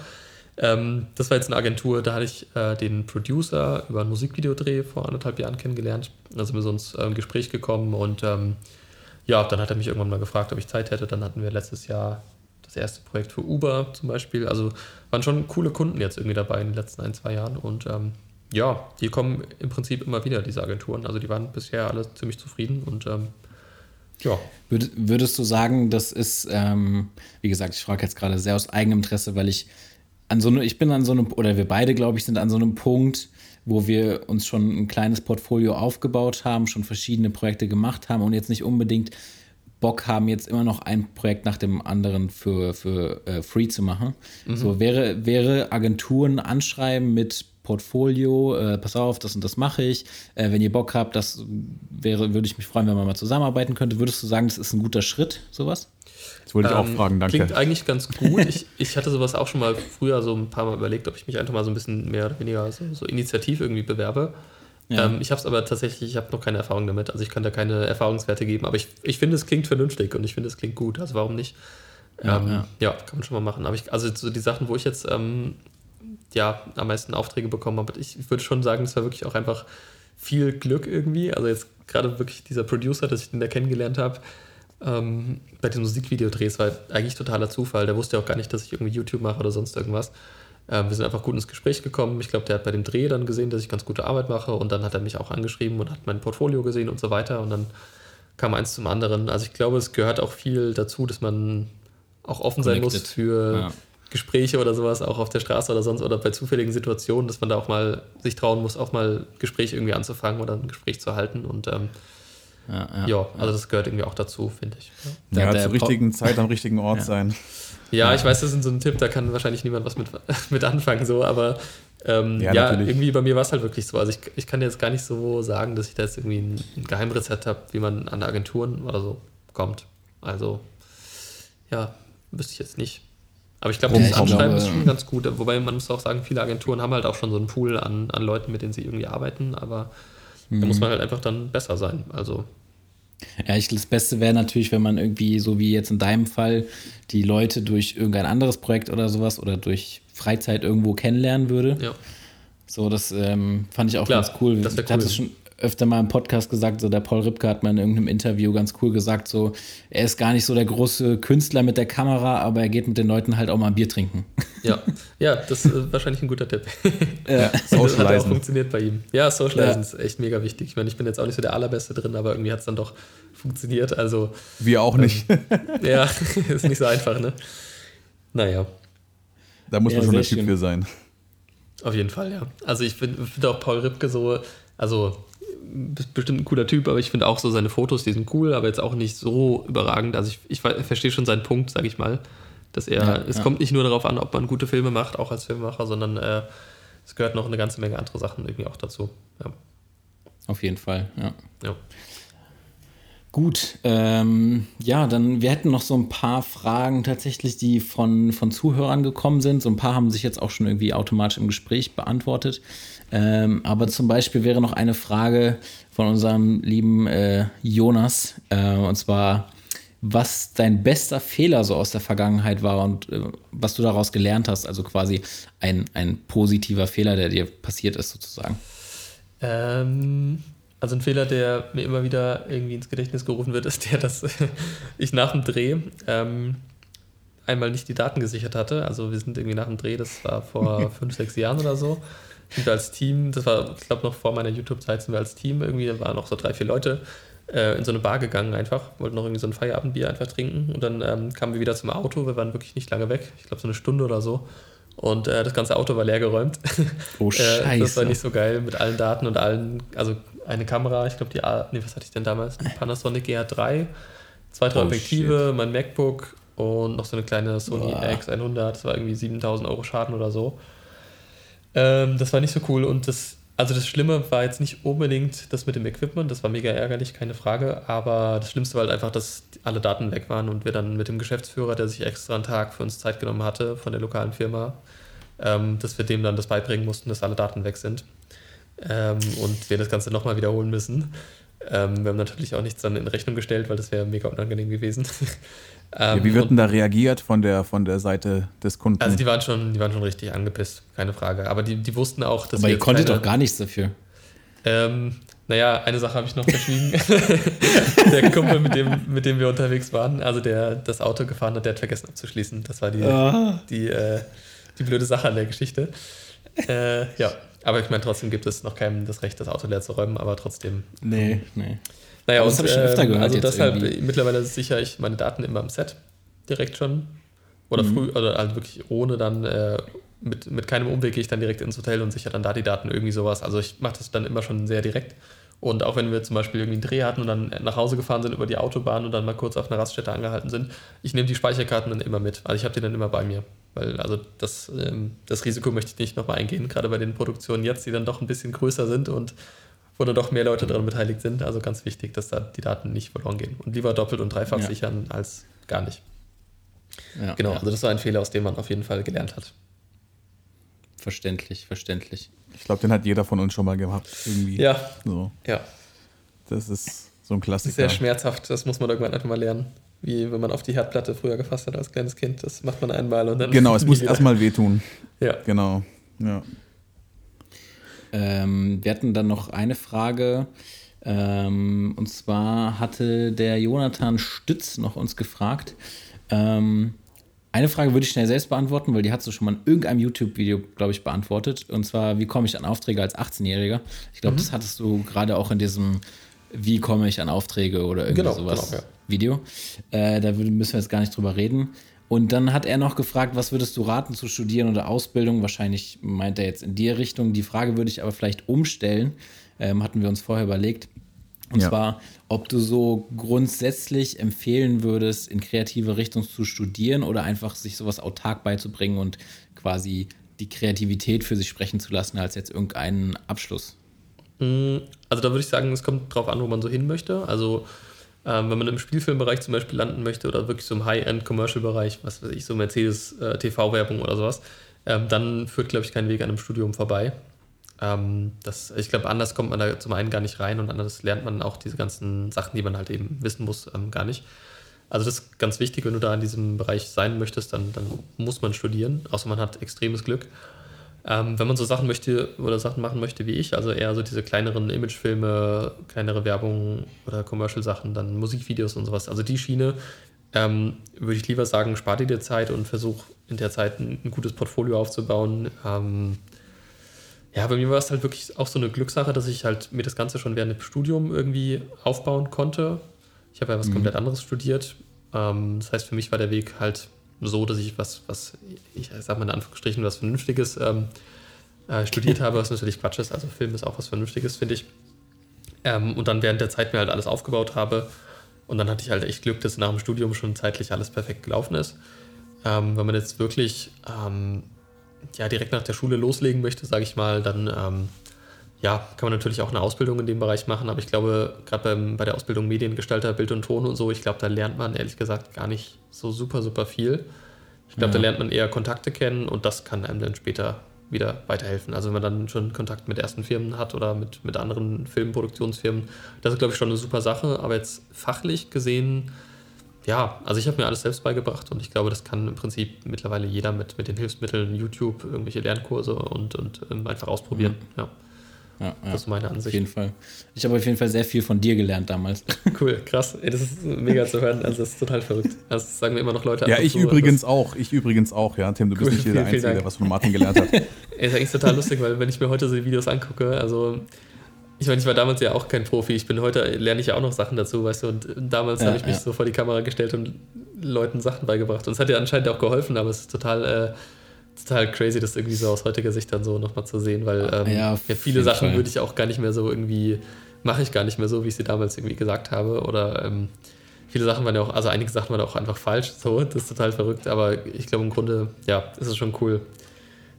Ähm, das war jetzt eine Agentur, da hatte ich äh, den Producer über ein Musikvideodreh vor anderthalb Jahren kennengelernt. Da sind wir so ins äh, Gespräch gekommen und ähm, ja, dann hat er mich irgendwann mal gefragt, ob ich Zeit hätte. Dann hatten wir letztes Jahr das erste Projekt für Uber zum Beispiel. Also waren schon coole Kunden jetzt irgendwie dabei in den letzten ein, zwei Jahren und ähm, ja, die kommen im Prinzip immer wieder, diese Agenturen. Also die waren bisher alle ziemlich zufrieden und ähm, ja. Würdest du sagen, das ist, ähm, wie gesagt, ich frage jetzt gerade sehr aus eigenem Interesse, weil ich an so eine, ich bin an so einem, oder wir beide, glaube ich, sind an so einem Punkt, wo wir uns schon ein kleines Portfolio aufgebaut haben, schon verschiedene Projekte gemacht haben und jetzt nicht unbedingt Bock haben, jetzt immer noch ein Projekt nach dem anderen für, für äh, free zu machen. Mhm. So wäre, wäre Agenturen anschreiben mit Portfolio, äh, pass auf, das und das mache ich. Äh, wenn ihr Bock habt, das wäre, würde ich mich freuen, wenn man mal zusammenarbeiten könnte. Würdest du sagen, das ist ein guter Schritt, sowas? Das wollte ich auch ähm, fragen, danke. Klingt eigentlich ganz gut. Ich, ich hatte sowas auch schon mal früher so ein paar Mal überlegt, ob ich mich einfach mal so ein bisschen mehr oder weniger so, so initiativ irgendwie bewerbe. Ja. Ähm, ich habe es aber tatsächlich, ich habe noch keine Erfahrung damit. Also ich kann da keine Erfahrungswerte geben, aber ich, ich finde, es klingt vernünftig und ich finde, es klingt gut. Also warum nicht? Ja, ähm, ja. ja, kann man schon mal machen. Aber ich, also so die Sachen, wo ich jetzt ähm, ja am meisten Aufträge bekommen habe, ich, ich würde schon sagen, es war wirklich auch einfach viel Glück irgendwie. Also jetzt gerade wirklich dieser Producer, dass ich den da kennengelernt habe, ähm, bei den Musikvideodrehs war eigentlich totaler Zufall. Der wusste ja auch gar nicht, dass ich irgendwie YouTube mache oder sonst irgendwas. Ähm, wir sind einfach gut ins Gespräch gekommen. Ich glaube, der hat bei dem Dreh dann gesehen, dass ich ganz gute Arbeit mache und dann hat er mich auch angeschrieben und hat mein Portfolio gesehen und so weiter und dann kam eins zum anderen. Also ich glaube, es gehört auch viel dazu, dass man auch offen sein muss für ja. Gespräche oder sowas, auch auf der Straße oder sonst oder bei zufälligen Situationen, dass man da auch mal sich trauen muss, auch mal Gespräche irgendwie anzufangen oder ein Gespräch zu halten und ähm, ja, ja, ja, also das gehört irgendwie auch dazu, finde ich. Ja, zur richtigen Zeit am richtigen Ort sein. Ja, ich weiß, das ist so ein Tipp, da kann wahrscheinlich niemand was mit, mit anfangen, so, aber ähm, ja, ja irgendwie bei mir war es halt wirklich so. Also ich, ich kann jetzt gar nicht so sagen, dass ich da jetzt irgendwie ein, ein Geheimrezept habe, wie man an Agenturen oder so kommt. Also, ja, wüsste ich jetzt nicht. Aber ich glaube, dieses Anschreiben ist schon ganz gut. Wobei man muss auch sagen, viele Agenturen haben halt auch schon so einen Pool an, an Leuten, mit denen sie irgendwie arbeiten, aber mhm. da muss man halt einfach dann besser sein. Also ja, ich, das Beste wäre natürlich, wenn man irgendwie, so wie jetzt in deinem Fall, die Leute durch irgendein anderes Projekt oder sowas oder durch Freizeit irgendwo kennenlernen würde. Ja. So, das ähm, fand ich auch Klar, ganz cool. Das ich cool. hatte es schon öfter mal im Podcast gesagt, so der Paul Ripke hat mal in irgendeinem Interview ganz cool gesagt, so er ist gar nicht so der große Künstler mit der Kamera, aber er geht mit den Leuten halt auch mal ein Bier trinken. Ja, ja, das ist wahrscheinlich ein guter Tipp. Ja, das hat auch funktioniert bei ihm. Ja, Socializen ja. ist echt mega wichtig. Ich meine, ich bin jetzt auch nicht so der allerbeste drin, aber irgendwie hat es dann doch funktioniert. Also wir auch nicht. Ähm, ja, ist nicht so einfach, ne? Naja. Da muss man schon der Typ für sein. Auf jeden Fall, ja. Also ich finde find auch Paul Ripke so, also bestimmt ein cooler Typ, aber ich finde auch so seine Fotos, die sind cool, aber jetzt auch nicht so überragend. Also ich, ich verstehe schon seinen Punkt, sage ich mal, dass er, ja, es ja. kommt nicht nur darauf an, ob man gute Filme macht, auch als Filmemacher, sondern äh, es gehört noch eine ganze Menge andere Sachen irgendwie auch dazu. Ja. Auf jeden Fall, ja. ja. Gut, ähm, ja, dann wir hätten noch so ein paar Fragen tatsächlich, die von, von Zuhörern gekommen sind. So ein paar haben sich jetzt auch schon irgendwie automatisch im Gespräch beantwortet. Ähm, aber zum Beispiel wäre noch eine Frage von unserem lieben äh, Jonas, äh, und zwar, was dein bester Fehler so aus der Vergangenheit war und äh, was du daraus gelernt hast, also quasi ein, ein positiver Fehler, der dir passiert ist, sozusagen. Ähm, also ein Fehler, der mir immer wieder irgendwie ins Gedächtnis gerufen wird, ist der, dass ich nach dem Dreh ähm, einmal nicht die Daten gesichert hatte. Also wir sind irgendwie nach dem Dreh, das war vor fünf, sechs Jahren oder so sind wir als Team, das war, ich glaube, noch vor meiner YouTube-Zeit, sind wir als Team irgendwie, da waren noch so drei, vier Leute, äh, in so eine Bar gegangen einfach, wollten noch irgendwie so ein Feierabendbier einfach trinken und dann ähm, kamen wir wieder zum Auto, wir waren wirklich nicht lange weg, ich glaube so eine Stunde oder so. Und äh, das ganze Auto war leer geräumt. Oh, Scheiße. äh, das war nicht so geil mit allen Daten und allen, also eine Kamera, ich glaube die A, nee, was hatte ich denn damals? Eine Panasonic GH3, zwei, drei oh, Objektive, shit. mein MacBook und noch so eine kleine Sony Boah. X100, das war irgendwie 7000 Euro Schaden oder so. Ähm, das war nicht so cool und das, also das Schlimme war jetzt nicht unbedingt das mit dem Equipment, das war mega ärgerlich, keine Frage, aber das Schlimmste war halt einfach, dass alle Daten weg waren und wir dann mit dem Geschäftsführer, der sich extra einen Tag für uns Zeit genommen hatte von der lokalen Firma, ähm, dass wir dem dann das beibringen mussten, dass alle Daten weg sind ähm, und wir das Ganze nochmal wiederholen müssen. Ähm, wir haben natürlich auch nichts dann in Rechnung gestellt, weil das wäre mega unangenehm gewesen. Ähm, ja, wie wird denn da reagiert von der, von der Seite des Kunden? Also die waren schon, die waren schon richtig angepisst, keine Frage. Aber die, die wussten auch, dass Aber ihr konntet keine, doch gar nichts dafür. Ähm, naja, eine Sache habe ich noch verschwiegen. der Kumpel, mit dem, mit dem wir unterwegs waren, also der das Auto gefahren hat, der hat vergessen abzuschließen. Das war die, ah. die, äh, die blöde Sache an der Geschichte. Äh, ja, aber ich meine, trotzdem gibt es noch keinem das Recht, das Auto leer zu räumen, aber trotzdem. Nee, nee. Naja, das habe ich schon öfter ähm, gehört. Also deshalb, irgendwie. mittlerweile sichere ich meine Daten immer im Set direkt schon. Oder mhm. früh, oder halt wirklich ohne dann, äh, mit, mit keinem Umweg gehe ich dann direkt ins Hotel und sichere dann da die Daten, irgendwie sowas. Also ich mache das dann immer schon sehr direkt. Und auch wenn wir zum Beispiel irgendwie einen Dreh hatten und dann nach Hause gefahren sind über die Autobahn und dann mal kurz auf einer Raststätte angehalten sind, ich nehme die Speicherkarten dann immer mit. Also ich habe die dann immer bei mir. Weil also das, ähm, das Risiko möchte ich nicht nochmal eingehen, gerade bei den Produktionen jetzt, die dann doch ein bisschen größer sind und wo dann doch mehr Leute daran beteiligt sind. Also ganz wichtig, dass da die Daten nicht verloren gehen. Und lieber doppelt und dreifach Ja. sichern als gar nicht. Ja, Genau, ja. also das war ein Fehler, aus dem man auf jeden Fall gelernt hat. Verständlich, verständlich. Ich glaube, den hat jeder von uns schon mal gehabt. Irgendwie. Ja, So, ja. das ist so ein Das Klassiker. ist sehr schmerzhaft, das muss man irgendwann einfach mal lernen. Wie wenn man auf die Herdplatte früher gefasst hat als kleines Kind. Das macht man einmal und dann. Genau, es muss erstmal wehtun. Ja. Genau. Ja. Ähm, wir hatten dann noch eine Frage. Ähm, und zwar hatte der Jonathan Stütz noch uns gefragt. Ähm, eine Frage würde ich schnell selbst beantworten, weil die hast du schon mal in irgendeinem YouTube-Video, glaube ich, beantwortet. Und zwar, wie komme ich an Aufträge als 18-Jähriger? Ich glaube, das hattest du gerade auch in diesem Wie komme ich an Aufträge oder irgendwie Genau, sowas genau, ja. Video. Äh, da müssen wir jetzt gar nicht drüber reden. Und dann hat er noch gefragt, was würdest du raten zu studieren oder Ausbildung? Wahrscheinlich meint er jetzt in die Richtung. Die Frage würde ich aber vielleicht umstellen. Ähm, hatten wir uns vorher überlegt. Und Ja. zwar, ob du so grundsätzlich empfehlen würdest, in kreative Richtung zu studieren oder einfach sich sowas autark beizubringen und quasi die Kreativität für sich sprechen zu lassen, als jetzt irgendeinen Abschluss. Also da würde ich sagen, es kommt drauf an, wo man so hin möchte. Also ähm, wenn man im Spielfilmbereich zum Beispiel landen möchte oder wirklich so im High-End-Commercial-Bereich, was weiß ich, so Mercedes äh, oder sowas, ähm, dann führt, glaube ich, kein Weg an einem Studium vorbei. Ähm, das, ich glaube, anders kommt man da zum einen gar nicht rein und anders lernt man auch diese ganzen Sachen, die man halt eben wissen muss, ähm, gar nicht. Also das ist ganz wichtig, wenn du da in diesem Bereich sein möchtest, dann, dann muss man studieren, außer man hat extremes Glück. Ähm, wenn man so Sachen möchte oder Sachen machen möchte wie ich, also eher so diese kleineren Imagefilme, kleinere Werbung oder Commercial-Sachen, dann Musikvideos und sowas, also die Schiene, ähm, würde ich lieber sagen, spar dir die Zeit und versuch in der Zeit ein, ein gutes Portfolio aufzubauen. Ähm, ja, bei mir war es halt wirklich auch so eine Glückssache, dass ich halt mir das Ganze schon während dem Studium irgendwie aufbauen konnte. Ich habe ja was komplett anderes studiert. Ähm, das heißt, für mich war der Weg halt so, dass ich was, was ich sag mal in Anführungsstrichen, was Vernünftiges ähm, äh, studiert habe, was natürlich Quatsch ist. Also Film ist auch was Vernünftiges, finde ich. Ähm, und dann während der Zeit mir halt alles aufgebaut habe. Und dann hatte ich halt echt Glück, dass nach dem Studium schon zeitlich alles perfekt gelaufen ist. Ähm, wenn man jetzt wirklich ähm, ja, direkt nach der Schule loslegen möchte, sage ich mal, dann ähm, ja, kann man natürlich auch eine Ausbildung in dem Bereich machen, aber ich glaube, gerade bei der Ausbildung Mediengestalter, Bild und Ton und so, ich glaube, da lernt man ehrlich gesagt gar nicht so super, super viel. Ich glaube, da Ja. lernt man eher Kontakte kennen und das kann einem dann später wieder weiterhelfen. Also wenn man dann schon Kontakt mit ersten Firmen hat oder mit, mit anderen Filmproduktionsfirmen, das ist, glaube ich, schon eine super Sache. Aber jetzt fachlich gesehen, ja, also ich habe mir alles selbst beigebracht und ich glaube, das kann im Prinzip mittlerweile jeder mit, mit den Hilfsmitteln YouTube, irgendwelche Lernkurse und, und ähm, einfach ausprobieren. Ja, Ja, ja. das ist meine Auf Ansicht. jeden Fall. Ich habe auf jeden Fall sehr viel von dir gelernt damals. Cool, krass. Ey, das ist mega zu hören. Also, das ist total verrückt. Also, das sagen mir immer noch Leute. Ja, ich zu. übrigens auch. Ich übrigens auch, ja. Tim, du bist Cool, nicht der Einzige, der was von Martin gelernt hat. Das ist eigentlich total lustig, weil wenn ich mir heute so die Videos angucke, also ich meine, ich war damals ja auch kein Profi. Ich bin heute, lerne ich ja auch noch Sachen dazu, weißt du, und damals Ja, habe ich mich ja. so vor die Kamera gestellt und Leuten Sachen beigebracht. Und es hat ja anscheinend auch geholfen, aber es ist total, äh, total crazy, das irgendwie so aus heutiger Sicht dann so nochmal zu sehen, weil ähm, Ja, ja, viele Sachen Fall. würde ich auch gar nicht mehr so irgendwie, mache ich gar nicht mehr so, wie ich sie damals irgendwie gesagt habe. Oder ähm, viele Sachen waren ja auch, also einige Sachen waren auch einfach falsch, so, das ist total verrückt, aber ich glaube im Grunde, ja, ist es schon cool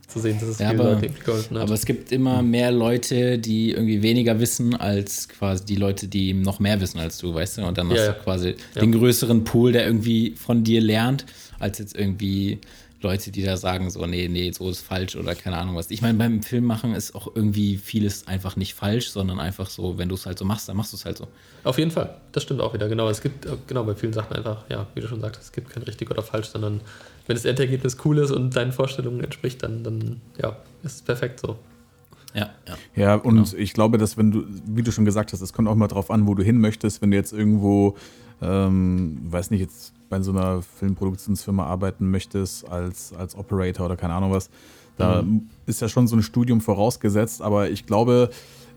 zu sehen, dass es Ja, vielen aber- geholfen hat. Aber es gibt immer mehr Leute, die irgendwie weniger wissen, als quasi die Leute, die noch mehr wissen als du, weißt du? Und dann hast Ja, du ja. quasi den größeren Pool, der irgendwie von dir lernt, als jetzt irgendwie Leute, die da sagen, so, nee, nee, so ist falsch oder keine Ahnung was. Ich meine, beim Filmmachen ist auch irgendwie vieles einfach nicht falsch, sondern einfach so, wenn du es halt so machst, dann machst du es halt so. Auf jeden Fall, das stimmt auch wieder. Genau, es gibt genau bei vielen Sachen einfach, ja, wie du schon sagst, es gibt kein richtig oder falsch, sondern wenn das Endergebnis cool ist und deinen Vorstellungen entspricht, dann, dann ja, ist es perfekt so. Ja, ja. Ja, und ich glaube, dass wenn du, wie du schon gesagt hast, es kommt auch mal drauf an, wo du hin möchtest. Wenn du jetzt irgendwo, ähm, weiß nicht, jetzt bei so einer Filmproduktionsfirma arbeiten möchtest als, als Operator oder keine Ahnung was, da ist ja schon so ein Studium vorausgesetzt, aber ich glaube,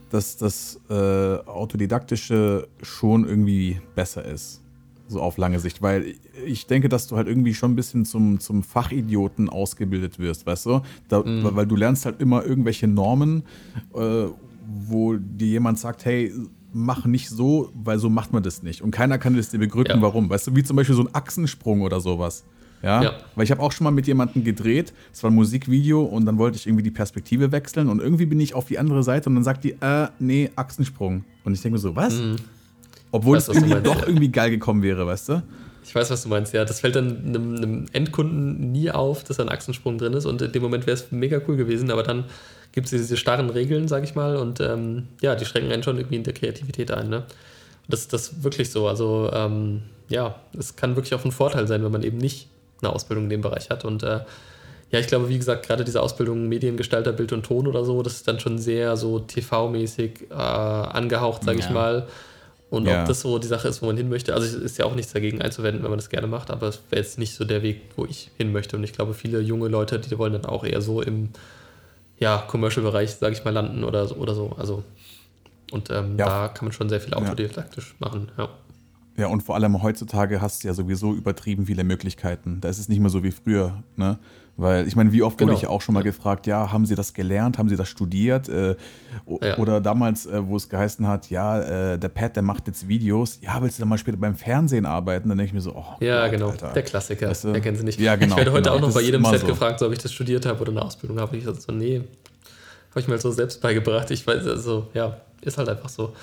dass das äh, Autodidaktische schon irgendwie besser ist. So auf lange Sicht, weil ich denke, dass du halt irgendwie schon ein bisschen zum, zum Fachidioten ausgebildet wirst, weißt du? Da, Weil du lernst halt immer irgendwelche Normen, äh, wo dir jemand sagt, hey, mach nicht so, weil so macht man das nicht. Und keiner kann das dir begründen, Ja. warum. Weißt du, wie zum Beispiel so ein Achsensprung oder sowas. Ja, ja. weil ich habe auch schon mal mit jemandem gedreht, es war ein Musikvideo und dann wollte ich irgendwie die Perspektive wechseln und irgendwie bin ich auf die andere Seite und dann sagt die, äh, nee, Achsensprung. Und ich denke mir so, was? Mhm. Obwohl weiß, es irgendwie doch irgendwie geil gekommen wäre, weißt du? Ich weiß, was du meinst, ja. Das fällt dann einem, einem Endkunden nie auf, dass da ein Achsensprung drin ist und in dem Moment wäre es mega cool gewesen, aber dann gibt es diese starren Regeln, sag ich mal, und ähm, ja, die schränken einen schon irgendwie in der Kreativität ein, ne? Das, das ist wirklich so. Also, ähm, ja, es kann wirklich auch ein Vorteil sein, wenn man eben nicht eine Ausbildung in dem Bereich hat. Und äh, ja, ich glaube, wie gesagt, gerade diese Ausbildung Mediengestalter, Bild und Ton oder so, das ist dann schon sehr so TV-mäßig äh, angehaucht, sage ja. ich mal. Und ja. ob das so die Sache ist, wo man hin möchte, also es ist ja auch nichts dagegen einzuwenden, wenn man das gerne macht, aber es wäre jetzt nicht so der Weg, wo ich hin möchte. Und ich glaube, viele junge Leute, die wollen dann auch eher so im ja, Commercial-Bereich, sage ich mal, landen oder so. Oder so. Also, und ähm, ja. da kann man schon sehr viel autodidaktisch machen. Ja. Ja, und vor allem heutzutage hast du ja sowieso übertrieben viele Möglichkeiten. Da ist es nicht mehr so wie früher, ne? Weil ich meine, wie oft genau. wurde ich auch schon mal ja. gefragt, ja, haben Sie das gelernt, haben Sie das studiert? Äh, ja. Oder damals, äh, wo es geheißen hat, ja, äh, der Pat, der macht jetzt Videos, ja, willst du dann mal später beim Fernsehen arbeiten? Dann denke ich mir so, oh. Ja, Gott, genau, Alter. der Klassiker, weißt du? der kennen Sie nicht. Ja, genau, ich werde heute genau. auch noch bei jedem Set so. gefragt, so, ob ich das studiert habe oder eine Ausbildung habe. Ich so, nee, habe ich mir halt so selbst beigebracht. Ich weiß, also, ja, ist halt einfach so.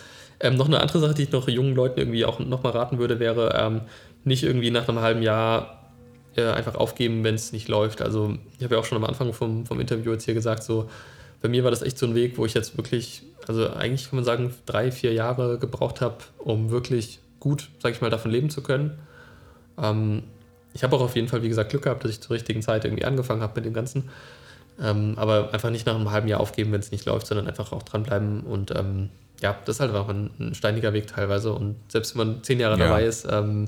Ähm, noch eine andere Sache, die ich noch jungen Leuten irgendwie auch nochmal raten würde, wäre ähm, nicht irgendwie nach einem halben Jahr äh, einfach aufgeben, wenn es nicht läuft. Also ich habe ja auch schon am Anfang vom, vom Interview jetzt hier gesagt, so bei mir war das echt so ein Weg, wo ich jetzt wirklich, also eigentlich kann man sagen, drei, vier Jahre gebraucht habe, um wirklich gut, sag ich mal, davon leben zu können. Ähm, ich habe auch auf jeden Fall, wie gesagt, Glück gehabt, dass ich zur richtigen Zeit irgendwie angefangen habe mit dem Ganzen. Ähm, aber einfach nicht nach einem halben Jahr aufgeben, wenn es nicht läuft, sondern einfach auch dranbleiben und ähm, ja, das ist halt einfach ein, ein, steiniger Weg teilweise. Und selbst wenn man zehn Jahre ja. dabei ist, ähm,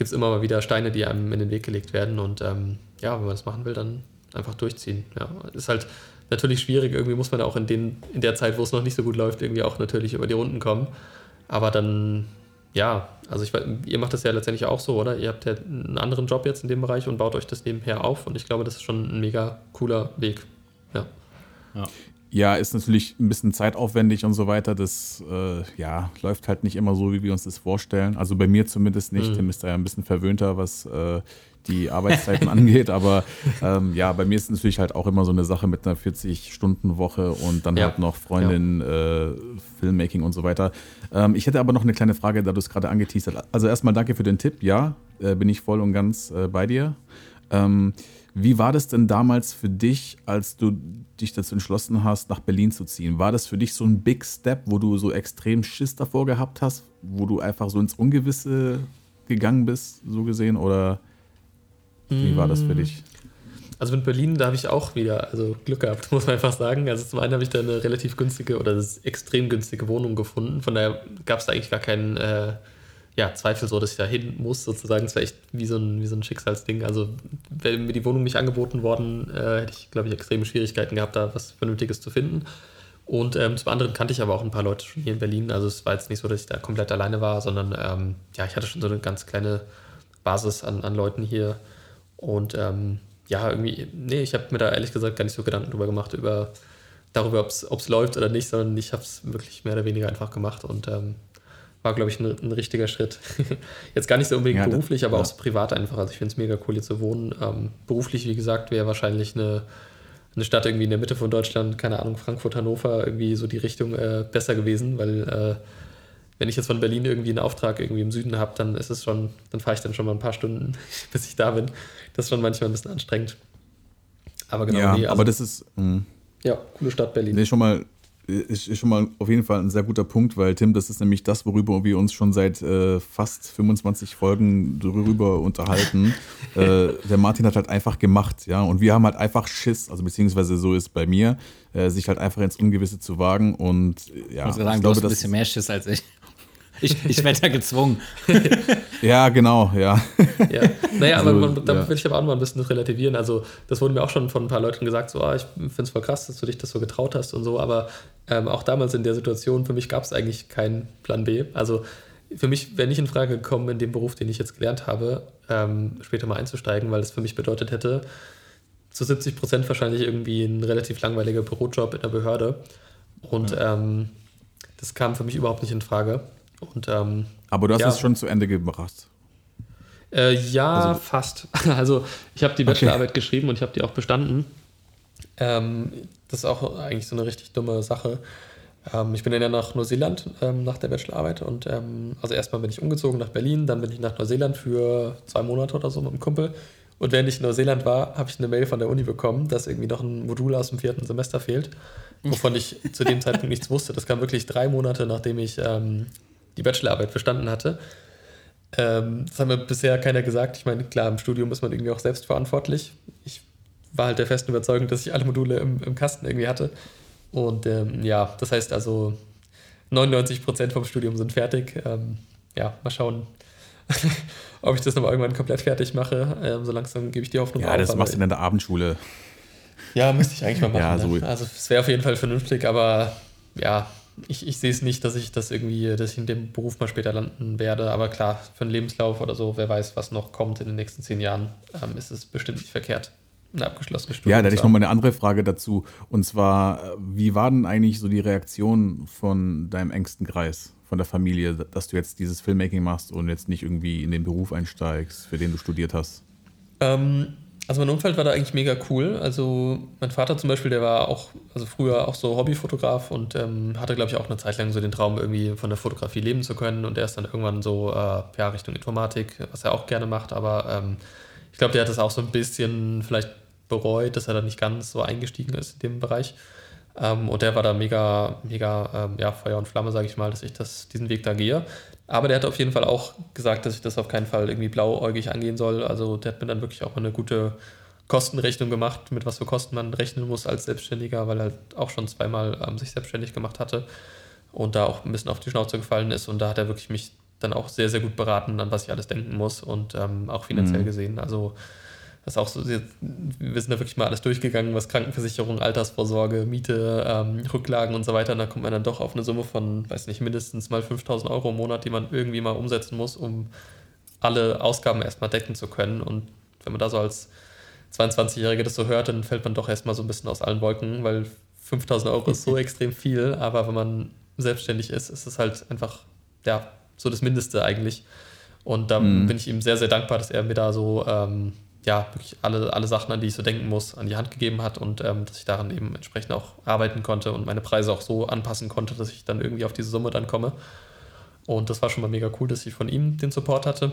gibt es immer mal wieder Steine, die einem in den Weg gelegt werden. Und ähm, ja, wenn man das machen will, dann einfach durchziehen. Ja, ist halt natürlich schwierig. Irgendwie muss man auch in, den, in der Zeit, wo es noch nicht so gut läuft, irgendwie auch natürlich über die Runden kommen. Aber dann, ja, also ich, ihr macht das ja letztendlich auch so, oder? Ihr habt ja einen anderen Job jetzt in dem Bereich und baut euch das nebenher auf. Und ich glaube, das ist schon ein mega cooler Weg. Ja. ja. Ja, ist natürlich ein bisschen zeitaufwendig und so weiter. Das äh, ja, läuft halt nicht immer so, wie wir uns das vorstellen. Also bei mir zumindest nicht. Mhm. Tim ist da ja ein bisschen verwöhnter, was äh, die Arbeitszeiten angeht. Aber ähm, ja, bei mir ist es natürlich halt auch immer so eine Sache mit einer 40-Stunden-Woche und dann ja. halt noch Freundin, ja. äh, Filmmaking und so weiter. Ähm, ich hätte aber noch eine kleine Frage, da du es gerade angeteasert hast. Also erstmal danke für den Tipp. Ja, äh, bin ich voll und ganz äh, bei dir. Ähm, wie war das denn damals für dich, als du dich dazu entschlossen hast, nach Berlin zu ziehen? War das für dich so ein Big Step, wo du so extrem Schiss davor gehabt hast, wo du einfach so ins Ungewisse gegangen bist, so gesehen? Oder wie war das für dich? Also mit Berlin, da habe ich auch wieder also Glück gehabt, muss man einfach sagen. Also zum einen habe ich da eine relativ günstige oder extrem günstige Wohnung gefunden. Von daher gab es da eigentlich gar keinen äh, ja, Zweifel so, dass ich da hin muss, sozusagen. Es war echt wie so, ein, wie so ein Schicksalsding. Also, wäre mir die Wohnung nicht angeboten worden, äh, hätte ich, glaube ich, extreme Schwierigkeiten gehabt, da was Vernünftiges zu finden. Und ähm, zum anderen kannte ich aber auch ein paar Leute schon hier in Berlin. Also, es war jetzt nicht so, dass ich da komplett alleine war, sondern ähm, ja, ich hatte schon so eine ganz kleine Basis an, an Leuten hier. Und ähm, ja, irgendwie, nee, ich habe mir da ehrlich gesagt gar nicht so Gedanken drüber gemacht, über darüber, ob es läuft oder nicht, sondern ich habe es wirklich mehr oder weniger einfach gemacht und ähm, war, glaube ich, ein, ein, richtiger Schritt. Jetzt gar nicht so unbedingt ja, beruflich, aber ja. auch so privat einfach. Also ich finde es mega cool, hier zu wohnen. Ähm, beruflich, wie gesagt, wäre wahrscheinlich eine, eine Stadt irgendwie in der Mitte von Deutschland, keine Ahnung, Frankfurt, Hannover, irgendwie so die Richtung äh, besser gewesen, weil äh, wenn ich jetzt von Berlin irgendwie einen Auftrag irgendwie im Süden habe, dann ist es schon, dann fahre ich dann schon mal ein paar Stunden, bis ich da bin. Das ist schon manchmal ein bisschen anstrengend. Aber genau, ja, nee, also, aber das ist. Mh. Ja, coole Stadt Berlin. Nee, schon mal ist, ist, schon mal auf jeden Fall ein sehr guter Punkt, weil Tim, das ist nämlich das, worüber wir uns schon seit äh, fast 25 Folgen darüber unterhalten. äh, der Martin hat halt einfach gemacht, ja, und wir haben halt einfach Schiss, also beziehungsweise so ist bei mir, äh, sich halt einfach ins Ungewisse zu wagen und ja. Ich muss sagen, ich glaube, du hast ein bisschen mehr Schiss als ich. Ich, ich werde da gezwungen. ja, genau, ja. ja. Naja, also, aber man, da ja. will ich aber auch mal ein bisschen relativieren. Also, das wurde mir auch schon von ein paar Leuten gesagt, so, ah, ich finde es voll krass, dass du dich das so getraut hast und so, aber ähm, auch damals in der Situation, für mich gab es eigentlich keinen Plan B. Also, für mich wäre nicht in Frage gekommen, in dem Beruf, den ich jetzt gelernt habe, ähm, später mal einzusteigen, weil es für mich bedeutet hätte, zu 70 Prozent wahrscheinlich irgendwie ein relativ langweiliger Bürojob in der Behörde. Und ja. ähm, das kam für mich überhaupt nicht in Frage. Und, ähm, Aber du hast ja, es schon zu Ende gebracht. Äh, ja, also, fast. Also ich habe die Bachelorarbeit okay. geschrieben und ich habe die auch bestanden. Ähm, das ist auch eigentlich so eine richtig dumme Sache. Ähm, ich bin dann ja nach Neuseeland ähm, nach der Bachelorarbeit und ähm, also erstmal bin ich umgezogen nach Berlin, dann bin ich nach Neuseeland für zwei Monate oder so mit einem Kumpel. Und während ich in Neuseeland war, habe ich eine Mail von der Uni bekommen, dass irgendwie noch ein Modul aus dem vierten Semester fehlt, wovon ich zu dem Zeitpunkt nichts wusste. Das kam wirklich drei Monate, nachdem ich ähm, die Bachelorarbeit bestanden hatte. Ähm, das hat mir bisher keiner gesagt. Ich meine, klar, im Studium ist man irgendwie auch selbstverantwortlich. Ich war halt der festen Überzeugung, dass ich alle Module im, im Kasten irgendwie hatte. Und ähm, ja, das heißt also, 99 Prozent vom Studium sind fertig. Ähm, ja, mal schauen, ob ich das nochmal irgendwann komplett fertig mache. Ähm, so langsam gebe ich die Hoffnung Ja, auf, das machst du in der Abendschule. Ja, müsste ich eigentlich mal machen. Ja, so ne? Also es wäre auf jeden Fall vernünftig, aber ja, ich, ich sehe es nicht, dass ich das irgendwie, dass ich in dem Beruf mal später landen werde. Aber klar, für einen Lebenslauf oder so, wer weiß, was noch kommt in den nächsten zehn Jahren, ähm, ist es bestimmt nicht verkehrt. Ein abgeschlossenes Studium. Ja, da hätte ich nochmal eine andere Frage dazu. Und zwar, wie war denn eigentlich so die Reaktion von deinem engsten Kreis, von der Familie, dass du jetzt dieses Filmmaking machst und jetzt nicht irgendwie in den Beruf einsteigst, für den du studiert hast? Ähm, also mein Umfeld war da eigentlich mega cool. Also mein Vater zum Beispiel, der war auch, also früher auch so Hobbyfotograf und ähm, hatte, glaube ich, auch eine Zeit lang so den Traum, irgendwie von der Fotografie leben zu können. Und der ist dann irgendwann so äh, ja, Richtung Informatik, was er auch gerne macht. Aber ähm, ich glaube, der hat das auch so ein bisschen vielleicht bereut, dass er da nicht ganz so eingestiegen ist in dem Bereich. Ähm, und der war da mega, mega ähm, ja, Feuer und Flamme, sage ich mal, dass ich das, diesen Weg da gehe. Aber der hat auf jeden Fall auch gesagt, dass ich das auf keinen Fall irgendwie blauäugig angehen soll. Also der hat mir dann wirklich auch mal eine gute Kostenrechnung gemacht, mit was für Kosten man rechnen muss als Selbstständiger, weil er halt auch schon zweimal ähm, sich selbstständig gemacht hatte und da auch ein bisschen auf die Schnauze gefallen ist. Und da hat er wirklich mich dann auch sehr, sehr gut beraten, an was ich alles denken muss und ähm, auch finanziell mhm. gesehen. Also das auch so, wir sind da wirklich mal alles durchgegangen, was Krankenversicherung, Altersvorsorge, Miete, ähm, Rücklagen und so weiter. Und da kommt man dann doch auf eine Summe von, weiß nicht, mindestens mal 5000 Euro im Monat, die man irgendwie mal umsetzen muss, um alle Ausgaben erstmal decken zu können. Und wenn man da so als 22-Jährige das so hört, dann fällt man doch erstmal so ein bisschen aus allen Wolken, weil 5000 Euro ist so extrem viel, aber wenn man selbstständig ist, ist es halt einfach, ja, so das Mindeste eigentlich. Und da mhm. bin ich ihm sehr, sehr dankbar, dass er mir da so ähm, ja, wirklich alle, alle Sachen, an die ich so denken muss, an die Hand gegeben hat und ähm, dass ich daran eben entsprechend auch arbeiten konnte und meine Preise auch so anpassen konnte, dass ich dann irgendwie auf diese Summe dann komme. Und das war schon mal mega cool, dass ich von ihm den Support hatte.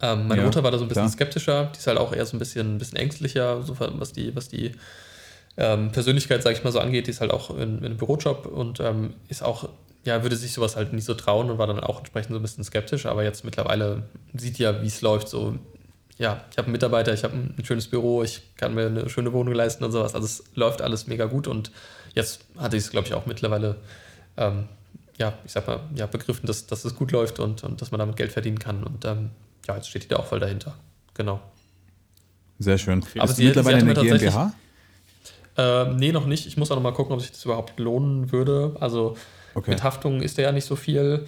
Ähm, meine ja, Mutter war da so ein bisschen klar. skeptischer, die ist halt auch eher so ein bisschen, ein bisschen ängstlicher, so was die, was die ähm, Persönlichkeit, sag ich mal so, angeht. Die ist halt auch in, in einem Bürojob und ähm, ist auch, ja, würde sich sowas halt nicht so trauen und war dann auch entsprechend so ein bisschen skeptisch, aber jetzt mittlerweile sieht ja, wie es läuft, so ja, ich habe einen Mitarbeiter, ich habe ein schönes Büro, ich kann mir eine schöne Wohnung leisten und sowas. Also es läuft alles mega gut und jetzt hatte ich es, glaube ich, auch mittlerweile, ähm, ja, ich sag mal, ja, begriffen, dass, dass es gut läuft und, und dass man damit Geld verdienen kann. Und ähm, ja, jetzt steht die da auch voll dahinter. Genau. Sehr schön. Aber Ist sie, mittlerweile sie eine GmbH? Äh, nee, noch nicht. Ich muss auch noch mal gucken, ob sich das überhaupt lohnen würde. Also okay. mit Haftung ist der ja nicht so viel.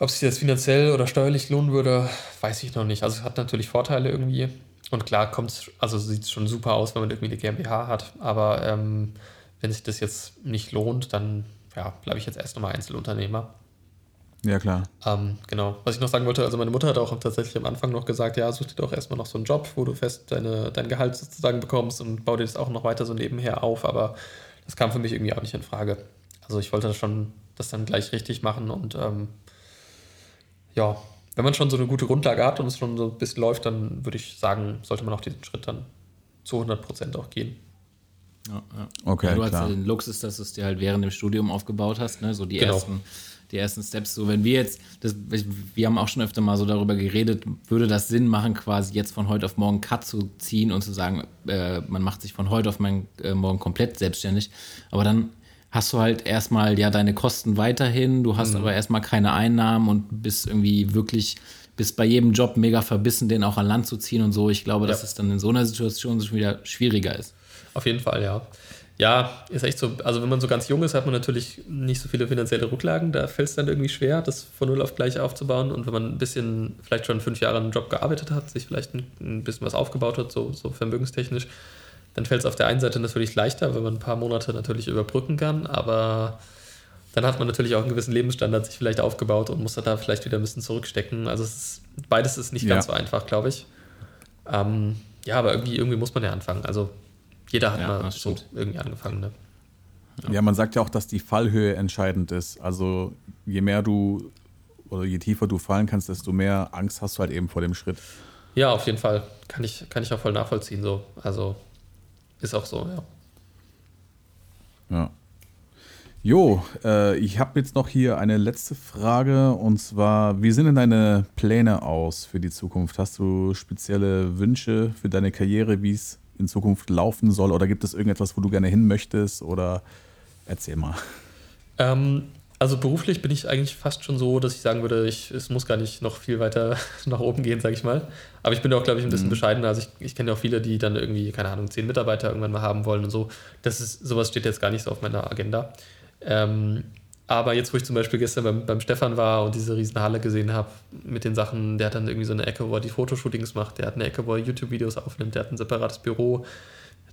Ob sich das finanziell oder steuerlich lohnen würde, weiß ich noch nicht. Also es hat natürlich Vorteile irgendwie. Und klar kommt also sieht es schon super aus, wenn man irgendwie eine GmbH hat. Aber ähm, wenn sich das jetzt nicht lohnt, dann ja, bleibe ich jetzt erst nochmal Einzelunternehmer. Ja, klar. Ähm, genau. Was ich noch sagen wollte, also meine Mutter hat auch tatsächlich am Anfang noch gesagt, ja, such dir doch erstmal noch so einen Job, wo du fest deine, dein Gehalt sozusagen bekommst und bau dir das auch noch weiter so nebenher auf. Aber das kam für mich irgendwie auch nicht in Frage. Also ich wollte das schon das dann gleich richtig machen und ähm, ja, wenn man schon so eine gute Grundlage hat und es schon so ein bisschen läuft, dann würde ich sagen, sollte man auch diesen Schritt dann zu 100 Prozent auch gehen. Ja, ja. Okay, ja, du klar. hast ja den Luxus, dass du es dir halt während dem Studium aufgebaut hast, ne? so die genau. ersten die ersten Steps. So, wenn wir jetzt, das, wir haben auch schon öfter mal so darüber geredet, würde das Sinn machen, quasi jetzt von heute auf morgen Cut zu ziehen und zu sagen, äh, man macht sich von heute auf äh, morgen komplett selbstständig. Aber dann hast du halt erstmal ja deine Kosten weiterhin, du hast mhm. aber erstmal keine Einnahmen und bist irgendwie wirklich, bist bei jedem Job mega verbissen, den auch an Land zu ziehen und so. Ich glaube, ja. dass es dann in so einer Situation schon wieder schwieriger ist. Auf jeden Fall, ja. Ja, ist echt so. Also, wenn man so ganz jung ist, hat man natürlich nicht so viele finanzielle Rücklagen. Da fällt es dann irgendwie schwer, das von null auf gleich aufzubauen. Und wenn man ein bisschen, vielleicht schon fünf Jahre an einem Job gearbeitet hat, sich vielleicht ein, ein bisschen was aufgebaut hat, so, so vermögenstechnisch, dann fällt es auf der einen Seite natürlich leichter, wenn man ein paar Monate natürlich überbrücken kann, aber dann hat man natürlich auch einen gewissen Lebensstandard sich vielleicht aufgebaut und muss da vielleicht wieder ein bisschen zurückstecken. Also ist, beides ist nicht ja. ganz so einfach, glaube ich. Ähm, ja, aber irgendwie, irgendwie muss man ja anfangen. Also jeder hat ja, mal so irgendwie angefangen. Ne? Ja. ja, man sagt ja auch, dass die Fallhöhe entscheidend ist. Also je mehr du oder je tiefer du fallen kannst, desto mehr Angst hast du halt eben vor dem Schritt. Ja, auf jeden Fall. Kann ich, kann ich auch voll nachvollziehen. So. Also ist auch so, ja. Ja. Jo, äh, ich habe jetzt noch hier eine letzte Frage und zwar, wie sehen denn deine Pläne aus für die Zukunft? Hast du spezielle Wünsche für deine Karriere, wie es in Zukunft laufen soll oder gibt es irgendetwas, wo du gerne hin möchtest oder erzähl mal. Ähm, also beruflich bin ich eigentlich fast schon so, dass ich sagen würde, ich, es muss gar nicht noch viel weiter nach oben gehen, sage ich mal. Aber ich bin auch, glaube ich, ein bisschen mhm. bescheidener. Also ich, ich kenne ja auch viele, die dann irgendwie, keine Ahnung, zehn Mitarbeiter irgendwann mal haben wollen und so. Das ist, sowas steht jetzt gar nicht so auf meiner Agenda. Ähm, aber jetzt, wo ich zum Beispiel gestern beim, beim Stefan war und diese riesen Halle gesehen habe mit den Sachen, der hat dann irgendwie so eine Ecke, wo er die Fotoshootings macht, der hat eine Ecke, wo er YouTube-Videos aufnimmt, der hat ein separates Büro,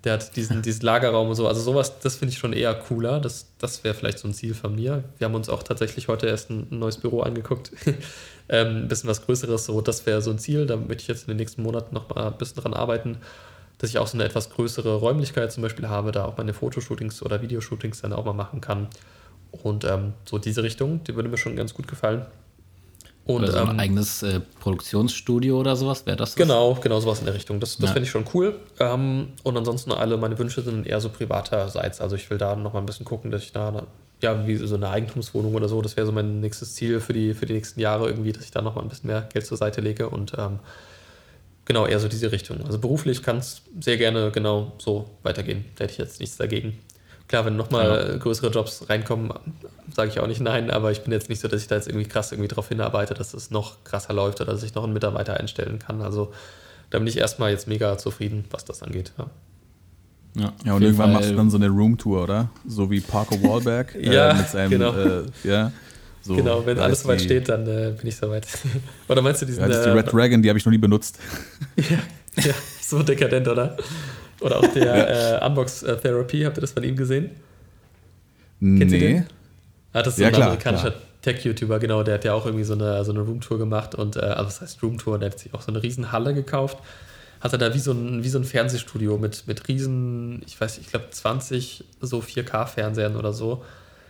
der hat diesen, diesen Lagerraum und so. Also sowas, das finde ich schon eher cooler. Das, das wäre vielleicht so ein Ziel von mir. Wir haben uns auch tatsächlich heute erst ein, ein neues Büro angeguckt. ähm, ein bisschen was Größeres. So, das wäre so ein Ziel. Da möchte ich jetzt in den nächsten Monaten noch mal ein bisschen dran arbeiten, dass ich auch so eine etwas größere Räumlichkeit zum Beispiel habe, da auch meine Fotoshootings oder Videoshootings dann auch mal machen kann. Und ähm, so diese Richtung, die würde mir schon ganz gut gefallen. Und, oder so ein ähm, eigenes äh, Produktionsstudio oder sowas, wäre das? Genau, genau sowas in der Richtung. Das, das ja. finde ich schon cool. Ähm, und ansonsten alle meine Wünsche sind eher so privaterseits. Also ich will da noch mal ein bisschen gucken, dass ich da, ja, wie so eine Eigentumswohnung oder so, das wäre so mein nächstes Ziel für die, für die nächsten Jahre irgendwie, dass ich da noch mal ein bisschen mehr Geld zur Seite lege und ähm, genau, eher so diese Richtung. Also beruflich kann es sehr gerne genau so weitergehen. Da hätte ich jetzt nichts dagegen. Klar, wenn nochmal ja. größere Jobs reinkommen, sage ich auch nicht nein, aber ich bin jetzt nicht so, dass ich da jetzt irgendwie krass irgendwie drauf hinarbeite, dass es noch krasser läuft oder dass ich noch einen Mitarbeiter einstellen kann. Also da bin ich erstmal jetzt mega zufrieden, was das angeht. Ja. Ja, ja und irgendwann Fall. machst du dann so eine Roomtour, oder? So wie Parker Wahlberg äh, ja, mit seinem, genau. Äh, ja, so, genau, wenn alles soweit steht, dann äh, bin ich soweit. oder meinst du diesen. Ja, das ist die Red äh, Dragon, die habe ich noch nie benutzt. ja, ja, so dekadent, oder? Oder auch der äh, Unbox Therapy, habt ihr das von ihm gesehen? Kennt nee. Ihr den? Ah, das ist so ja, ein klar, amerikanischer Tech-YouTuber, genau, der hat ja auch irgendwie so eine, so eine Roomtour gemacht und, äh, also was heißt Roomtour, der hat sich auch so eine riesen Halle gekauft. Hat er da wie so ein, wie so ein Fernsehstudio mit, mit riesen, ich weiß, ich glaube 20 so 4K-Fernsehern oder so.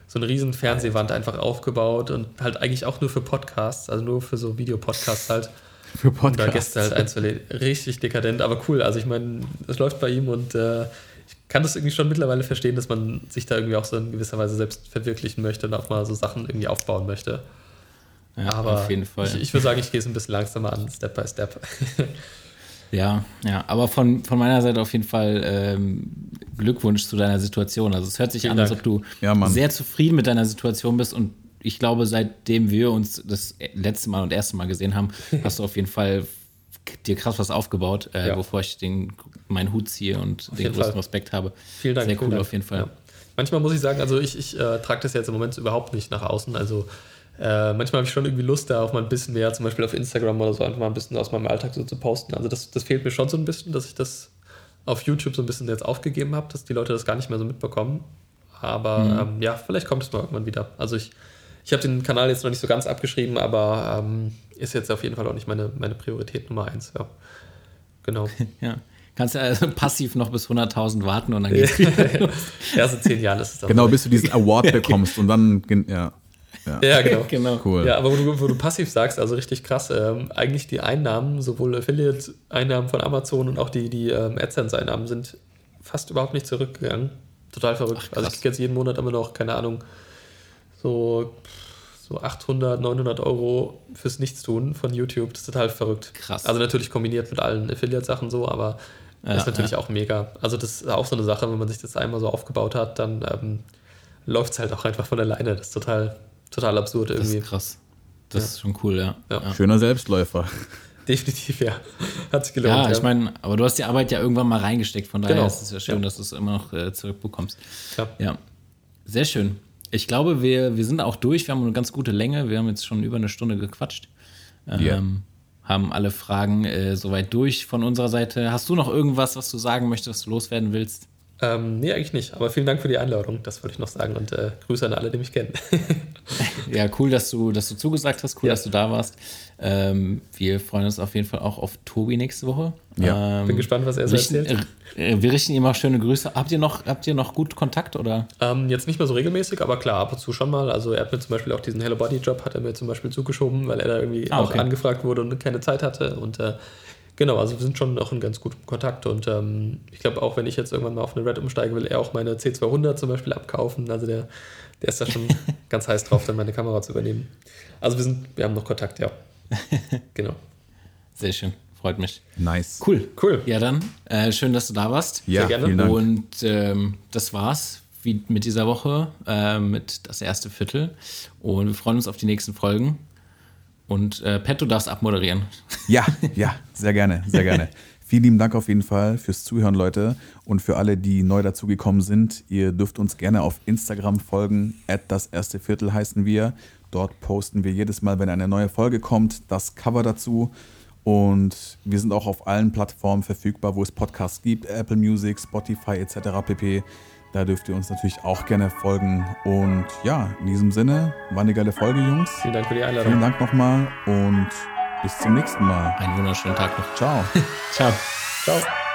So eine riesen Fernsehwand einfach aufgebaut und halt eigentlich auch nur für Podcasts, also nur für so Videopodcasts halt. Für Podcasts. Da Gäste halt einzulegen. Richtig dekadent, aber cool. Also ich meine, es läuft bei ihm und äh, ich kann das irgendwie schon mittlerweile verstehen, dass man sich da irgendwie auch so in gewisser Weise selbst verwirklichen möchte und auch mal so Sachen irgendwie aufbauen möchte. Ja, aber auf jeden Fall. Ich, ich würde sagen, ich gehe es ein bisschen langsamer an, Step by Step. Ja, ja, aber von, von meiner Seite auf jeden Fall ähm, Glückwunsch zu deiner Situation. Also es hört sich Vielen an, Dank. als ob du ja, sehr zufrieden mit deiner Situation bist und ich glaube, seitdem wir uns das letzte Mal und erste Mal gesehen haben, hast du auf jeden Fall dir krass was aufgebaut, äh, ja. wovor ich den, meinen Hut ziehe und auf den größten Fall. Respekt habe. Vielen Dank. Sehr cool Dank. auf jeden Fall. Ja. Manchmal muss ich sagen, also ich, ich äh, trage das jetzt im Moment überhaupt nicht nach außen. Also äh, manchmal habe ich schon irgendwie Lust, da auch mal ein bisschen mehr, zum Beispiel auf Instagram oder so, einfach mal ein bisschen aus meinem Alltag so zu posten. Also das, das fehlt mir schon so ein bisschen, dass ich das auf YouTube so ein bisschen jetzt aufgegeben habe, dass die Leute das gar nicht mehr so mitbekommen. Aber mhm. ähm, ja, vielleicht kommt es mal irgendwann wieder. Also ich ich habe den Kanal jetzt noch nicht so ganz abgeschrieben, aber ähm, ist jetzt auf jeden Fall auch nicht meine, meine Priorität Nummer eins. Ja. Genau. ja. Kannst du also passiv noch bis 100.000 warten und dann geht's wieder. ja, so zehn Jahren ist es auch. Genau, so. bis du diesen Award bekommst und dann, ja. Ja, ja genau. genau. Cool. Ja, aber wo du, wo du passiv sagst, also richtig krass, ähm, eigentlich die Einnahmen, sowohl Affiliate-Einnahmen von Amazon und auch die, die ähm, AdSense-Einnahmen sind fast überhaupt nicht zurückgegangen. Total verrückt. Ach, also ich kriege jetzt jeden Monat immer noch, keine Ahnung, so, so 800, 900 Euro fürs Nichtstun von YouTube. Das ist total verrückt. Krass. Also natürlich kombiniert mit allen Affiliate-Sachen so, aber ja, das ist natürlich ja. auch mega. Also das ist auch so eine Sache, wenn man sich das einmal so aufgebaut hat, dann ähm, läuft es halt auch einfach von alleine. Das ist total, total absurd irgendwie. Das ist krass. Das ja. ist schon cool, ja. ja. Schöner Selbstläufer. Definitiv, ja. Hat sich gelohnt. Ja, ich meine, aber du hast die Arbeit ja irgendwann mal reingesteckt, von daher genau. ist es ja schön, dass du es immer noch äh, zurückbekommst. Ja. ja. Sehr schön. Ich glaube, wir, wir sind auch durch. Wir haben eine ganz gute Länge. Wir haben jetzt schon über eine Stunde gequatscht. Yeah. Ähm, haben alle Fragen äh, soweit durch von unserer Seite. Hast du noch irgendwas, was du sagen möchtest, was du loswerden willst? Ähm, nee, eigentlich nicht. Aber vielen Dank für die Einladung, das wollte ich noch sagen. Und äh, Grüße an alle, die mich kennen. ja, cool, dass du, dass du zugesagt hast. Cool, ja. dass du da warst. Ähm, wir freuen uns auf jeden Fall auch auf Tobi nächste Woche. Ja. Ähm, Bin gespannt, was er so erzählt. Äh, wir richten ihm auch schöne Grüße. Habt ihr noch, habt ihr noch gut Kontakt oder? Ähm, jetzt nicht mehr so regelmäßig, aber klar, ab und zu schon mal. Also er hat mir zum Beispiel auch diesen Hello Body Job hat er mir zum Beispiel zugeschoben, weil er da irgendwie ah, okay. auch angefragt wurde und keine Zeit hatte. Und äh, Genau, also wir sind schon noch in ganz gutem Kontakt und ähm, ich glaube auch, wenn ich jetzt irgendwann mal auf eine Red umsteige, will er auch meine C200 zum Beispiel abkaufen. Also der, der ist da schon ganz heiß drauf, dann meine Kamera zu übernehmen. Also wir sind, wir haben noch Kontakt, ja. Genau. Sehr schön. Freut mich. Nice. Cool. Cool. Ja, dann äh, schön, dass du da warst. Ja, Sehr gerne. Und ähm, das war's wie mit dieser Woche, äh, mit das erste Viertel. Und wir freuen uns auf die nächsten Folgen. Und äh, Pet, du darfst abmoderieren. Ja, ja, sehr gerne, sehr gerne. Vielen lieben Dank auf jeden Fall fürs Zuhören, Leute. Und für alle, die neu dazugekommen sind, ihr dürft uns gerne auf Instagram folgen. At das erste Viertel heißen wir. Dort posten wir jedes Mal, wenn eine neue Folge kommt, das Cover dazu. Und wir sind auch auf allen Plattformen verfügbar, wo es Podcasts gibt, Apple Music, Spotify etc. pp. Da dürft ihr uns natürlich auch gerne folgen. Und ja, in diesem Sinne, war eine geile Folge, Jungs. Vielen Dank für die Einladung. Vielen Dank nochmal und bis zum nächsten Mal. Einen wunderschönen Tag noch. Ciao. Ciao. Ciao.